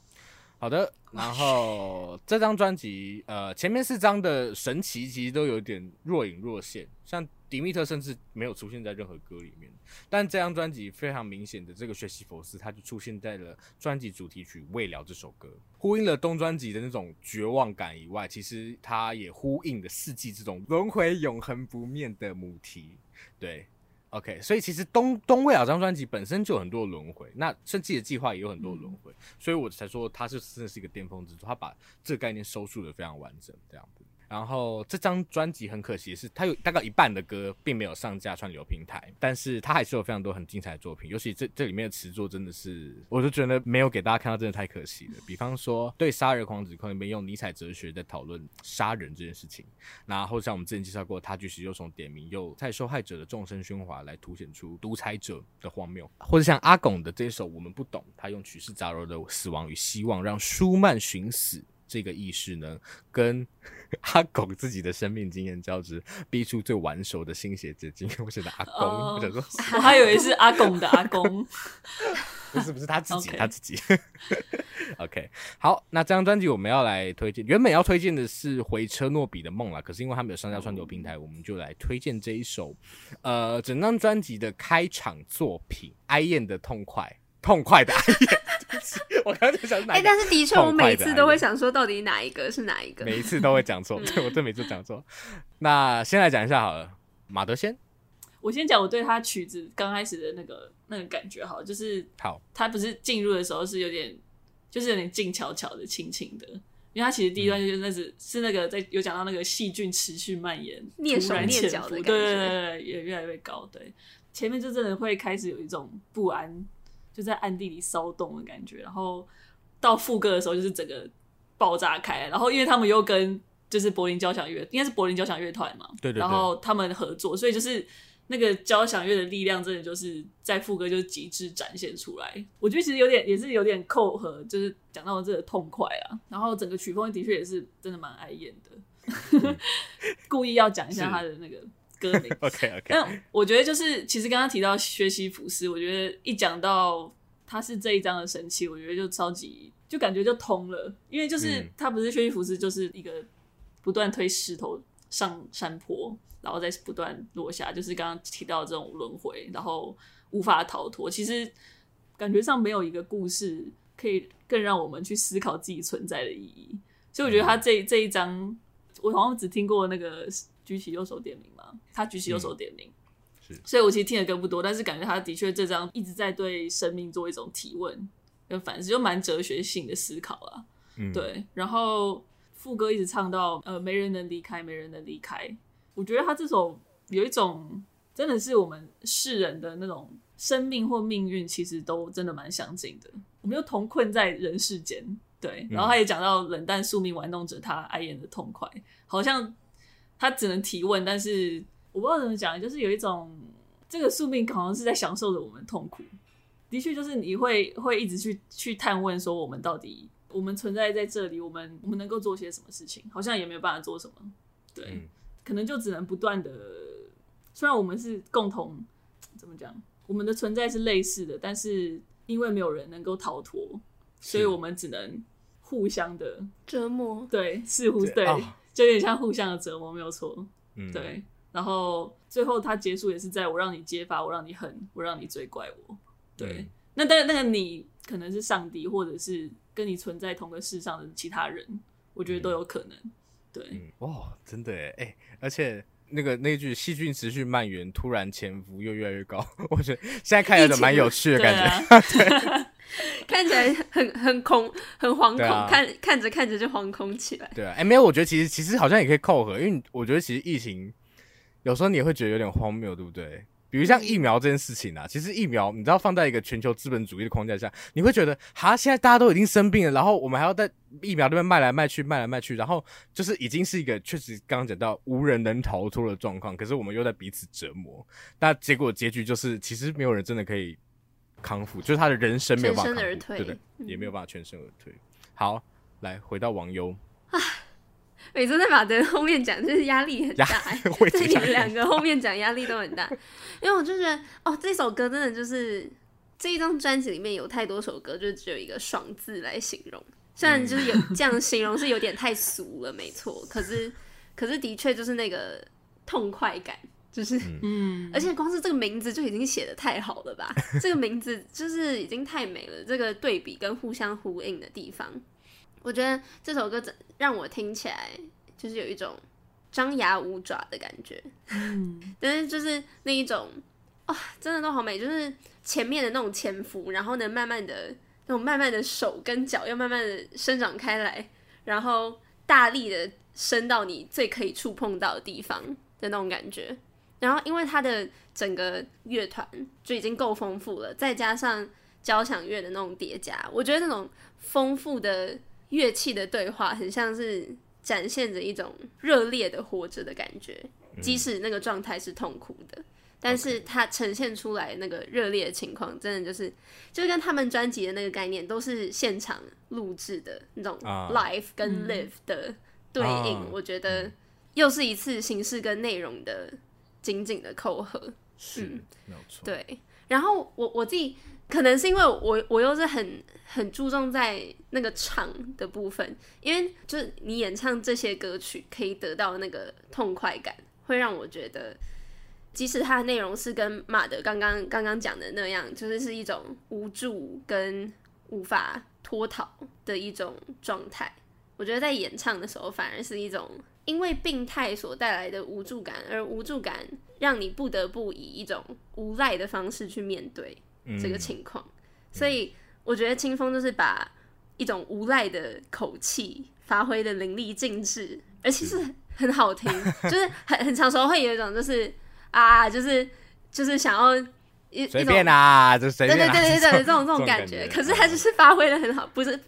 好的，然后这张专辑，呃，前面四张的神奇其实都有点若隐若现，像迪密特甚至没有出现在任何歌里面，但这张专辑非常明显的这个学习佛斯，他就出现在了专辑主题曲《未了》这首歌，呼应了东专辑的那种绝望感以外，其实它也呼应了四季这种轮回永恒不灭的母题，对。OK，所以其实东东未了这张专辑本身就有很多轮回，那甚至的计划也有很多轮回，嗯、所以我才说它是真的是一个巅峰之作，他把这个概念收束的非常完整，这样子。然后这张专辑很可惜的是，它有大概一半的歌并没有上架串流平台，但是它还是有非常多很精彩的作品，尤其这这里面的词作真的是，我就觉得没有给大家看到，真的太可惜了。比方说，对杀人狂指控里面用尼采哲学在讨论杀人这件事情，然后像我们之前介绍过，他举起右手点名，又在受害者的众生喧哗来凸显出独裁者的荒谬，或者像阿拱的这首我们不懂，他用曲式杂糅的死亡与希望，让舒曼寻死。这个意识呢，跟 阿拱自己的生命经验交织，逼出最完熟的新血结晶。我写的阿公，我、oh, 想说，我还以为是阿拱的阿公，不是不是他自己他自己。OK，好，那这张专辑我们要来推荐，原本要推荐的是回车诺比的梦啦，可是因为他没有上架串流平台，oh. 我们就来推荐这一首，呃，整张专辑的开场作品，哀艳的痛快。痛快的哀艳，我刚刚就想，哎、欸，但是的确，我每次都会想说，到底哪一个是哪一个？每一次都会讲错，对，我这每次讲错。那先来讲一下好了，马德先，我先讲我对他曲子刚开始的那个那个感觉，好，就是好，他不是进入的时候是有点，就是有点静悄悄的、轻轻的，因为他其实第一段就是那是、嗯、是那个在有讲到那个细菌持续蔓延、蹑手蹑脚的感觉，对对对，也越来越高，对，前面就真的会开始有一种不安。就在暗地里骚动的感觉，然后到副歌的时候就是整个爆炸开，然后因为他们又跟就是柏林交响乐，应该是柏林交响乐团嘛，对对对，然后他们合作，所以就是那个交响乐的力量真的就是在副歌就极致展现出来。我觉得其实有点也是有点扣合，就是讲到这个痛快啊，然后整个曲风的确也是真的蛮哀艳的，故意要讲一下他的那个。歌名 OK OK，但我觉得就是其实刚刚提到薛西弗斯，我觉得一讲到他是这一张的神器，我觉得就超级就感觉就通了，因为就是他不是薛西弗斯，就是一个不断推石头上山坡，然后再不断落下，就是刚刚提到这种轮回，然后无法逃脱。其实感觉上没有一个故事可以更让我们去思考自己存在的意义，所以我觉得他这这一章，我好像只听过那个。举起右手点名嘛？他举起右手点名，嗯、是，所以我其实听的歌不多，但是感觉他的确这张一直在对生命做一种提问跟反思，就蛮哲学性的思考啦。嗯，对。然后副歌一直唱到呃，没人能离开，没人能离开。我觉得他这首有一种真的是我们世人的那种生命或命运，其实都真的蛮相近的。我们又同困在人世间，对。然后他也讲到冷淡宿命玩弄着他哀艳的痛快，好像。他只能提问，但是我不知道怎么讲，就是有一种这个宿命好像是在享受着我们痛苦。的确，就是你会会一直去去探问，说我们到底我们存在在这里，我们我们能够做些什么事情？好像也没有办法做什么。对，嗯、可能就只能不断的。虽然我们是共同怎么讲，我们的存在是类似的，但是因为没有人能够逃脱，所以我们只能互相的折磨。对，似乎对。哦就有点像互相的折磨，没有错。嗯，对。然然后最后他结束也是在我让你揭发，我让你恨，我让你最怪我。对，嗯、那但那个你可能是上帝，或者是跟你存在同个世上的其他人，我觉得都有可能。嗯、对，嗯，哇，真的哎，哎，而且那个那句细菌持续蔓延，突然潜伏又越来越高，我觉得现在看起来蛮有趣的感觉。对 看起来很很恐，很惶恐，啊、看看着看着就惶恐起来。对啊，哎、欸，没有，我觉得其实其实好像也可以扣合，因为我觉得其实疫情有时候你也会觉得有点荒谬，对不对？比如像疫苗这件事情啊，其实疫苗你知道放在一个全球资本主义的框架下，你会觉得哈，现在大家都已经生病了，然后我们还要在疫苗这边卖来卖去，卖来卖去，然后就是已经是一个确实刚刚讲到无人能逃脱的状况，可是我们又在彼此折磨，那结果结局就是其实没有人真的可以。康复就是他的人生没有办法康复，而退对对，嗯、也没有办法全身而退。好，来回到王优啊，每次在马德后面讲，就是压力很大，在 你们两个后面讲压力都很大，因为我就觉得哦，这首歌真的就是这一张专辑里面有太多首歌，就只有一个“爽”字来形容，虽然就是有 这样形容是有点太俗了，没错，可是可是的确就是那个痛快感。就是，嗯，而且光是这个名字就已经写的太好了吧？这个名字就是已经太美了，这个对比跟互相呼应的地方，我觉得这首歌让我听起来就是有一种张牙舞爪的感觉，嗯，但是就是那一种，哇，真的都好美，就是前面的那种潜伏，然后呢，慢慢的那种慢慢的手跟脚要慢慢的生长开来，然后大力的伸到你最可以触碰到的地方的那种感觉。然后，因为它的整个乐团就已经够丰富了，再加上交响乐的那种叠加，我觉得那种丰富的乐器的对话，很像是展现着一种热烈的活着的感觉。即使那个状态是痛苦的，但是它呈现出来那个热烈的情况，真的就是，就跟他们专辑的那个概念都是现场录制的那种 live 跟 live 的对应。我觉得又是一次形式跟内容的。紧紧的扣合，是，嗯，没有错。对，然后我我自己可能是因为我我又是很很注重在那个唱的部分，因为就是你演唱这些歌曲可以得到那个痛快感，会让我觉得，即使它的内容是跟马德刚刚刚刚讲的那样，就是是一种无助跟无法脱逃的一种状态，我觉得在演唱的时候反而是一种。因为病态所带来的无助感，而无助感让你不得不以一种无赖的方式去面对这个情况，嗯、所以我觉得清风就是把一种无赖的口气发挥的淋漓尽致，而且是很好听，是就是很很长时候会有一种就是啊，就是就是想要一随便啊，就随便、啊、对对对对对，这种这种感觉，可是他就是发挥的很好，不是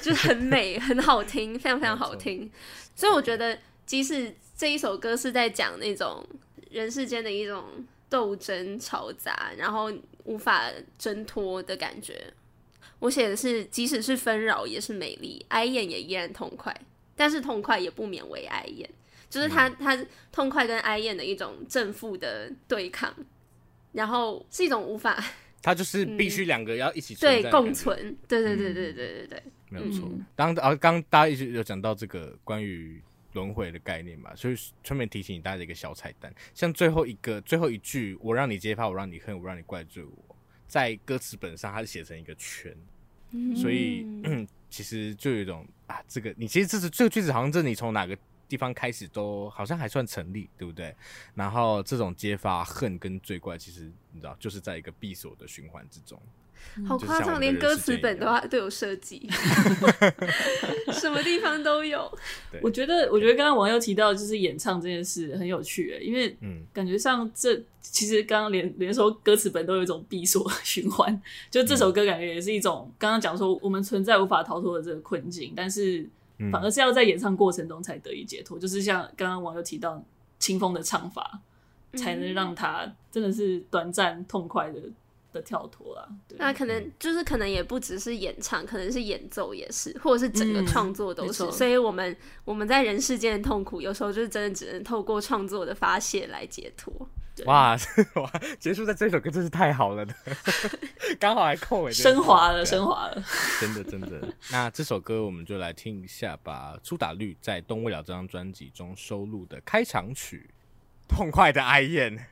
就是很美，很好听，非常非常好听，所以我觉得。即使这一首歌是在讲那种人世间的一种斗争、嘈杂，然后无法挣脱的感觉，我写的是，即使是纷扰也是美丽，哀艳也依然痛快，但是痛快也不免为哀艳，就是他他痛快跟哀艳的一种正负的对抗，然后是一种无法，他就是必须两个要一起对共存，对对对对对对对，没有错。刚啊，刚大家一直有讲到这个关于。轮回的概念嘛，所以顺便提醒你大家一个小彩蛋，像最后一个最后一句“我让你揭发，我让你恨，我让你怪罪我”，在歌词本上它是写成一个圈，嗯、所以 其实就有一种啊，这个你其实这是这个句子好像这你从哪个地方开始都好像还算成立，对不对？然后这种揭发恨跟罪怪，其实你知道就是在一个闭锁的循环之中。好夸张，连歌词本都都有设计，什么地方都有。我觉得，我觉得刚刚网友提到就是演唱这件事很有趣，因为感觉上这其实刚刚连连说歌词本都有一种闭锁 循环，就这首歌感觉也是一种刚刚讲说我们存在无法逃脱的这个困境，但是反而是要在演唱过程中才得以解脱，就是像刚刚网友提到清风的唱法，才能让他真的是短暂痛快的。的跳脱啊，那可能就是可能也不只是演唱，可能是演奏也是，或者是整个创作都是。嗯、所以我们我们在人世间的痛苦，有时候就是真的只能透过创作的发泄来解脱。哇 哇，结束在这首歌真是太好了的，刚好还扣尾，升华了，升华了，真的真的。那这首歌我们就来听一下吧，苏打绿在《动未了》这张专辑中收录的开场曲。痛快的哀艳。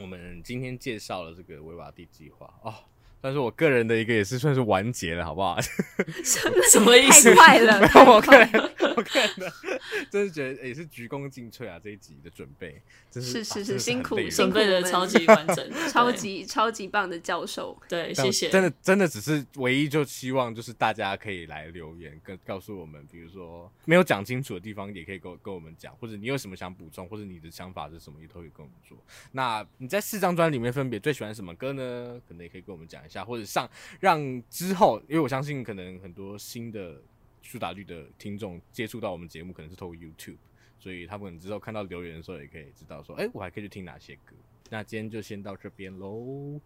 我们今天介绍了这个维瓦蒂计划哦。但是我个人的一个也是算是完结了，好不好？什么意思？太快了！我个人，我个人的，真是觉得也是鞠躬尽瘁啊！这一集的准备，真是是是是辛苦，准备的超级完整，超级超级棒的教授。对，谢谢。真的真的只是唯一就希望就是大家可以来留言，跟告诉我们，比如说没有讲清楚的地方，也可以跟跟我们讲，或者你有什么想补充，或者你的想法是什么，也都可以跟我们说。那你在四张专里面分别最喜欢什么歌呢？可能也可以跟我们讲一下。或者上让之后，因为我相信可能很多新的苏打绿的听众接触到我们节目，可能是透过 YouTube，所以他们之后看到留言的时候，也可以知道说，哎、欸，我还可以去听哪些歌。那今天就先到这边喽，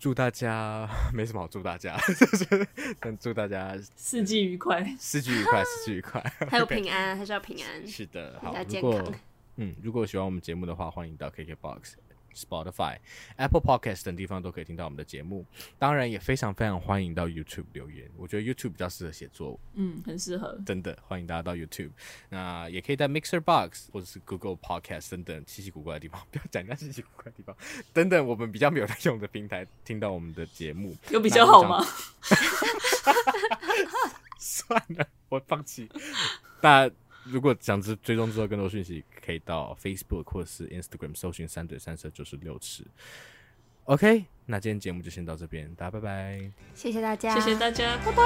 祝大家没什么好祝大家，但祝大家四季愉快，四季愉快，四季愉快，还有平安，还是要平安。是的，好，如果嗯，如果喜欢我们节目的话，欢迎到 KKBOX。Spotify、Apple Podcast 等地方都可以听到我们的节目，当然也非常非常欢迎到 YouTube 留言。我觉得 YouTube 比较适合写作，嗯，很适合，真的欢迎大家到 YouTube。那也可以在 Mixer Box 或者是 Google Podcast 等等稀奇古怪的地方，不要讲那稀奇古怪的地方，等等我们比较没有在用的平台听到我们的节目，有比较好吗？算了，我放弃。但如果想知追踪之后更多讯息，可以到 Facebook 或是 Instagram 搜寻三对三色九十六尺。OK，那今天节目就先到这边，大家拜拜，谢谢大家，谢谢大家，拜拜。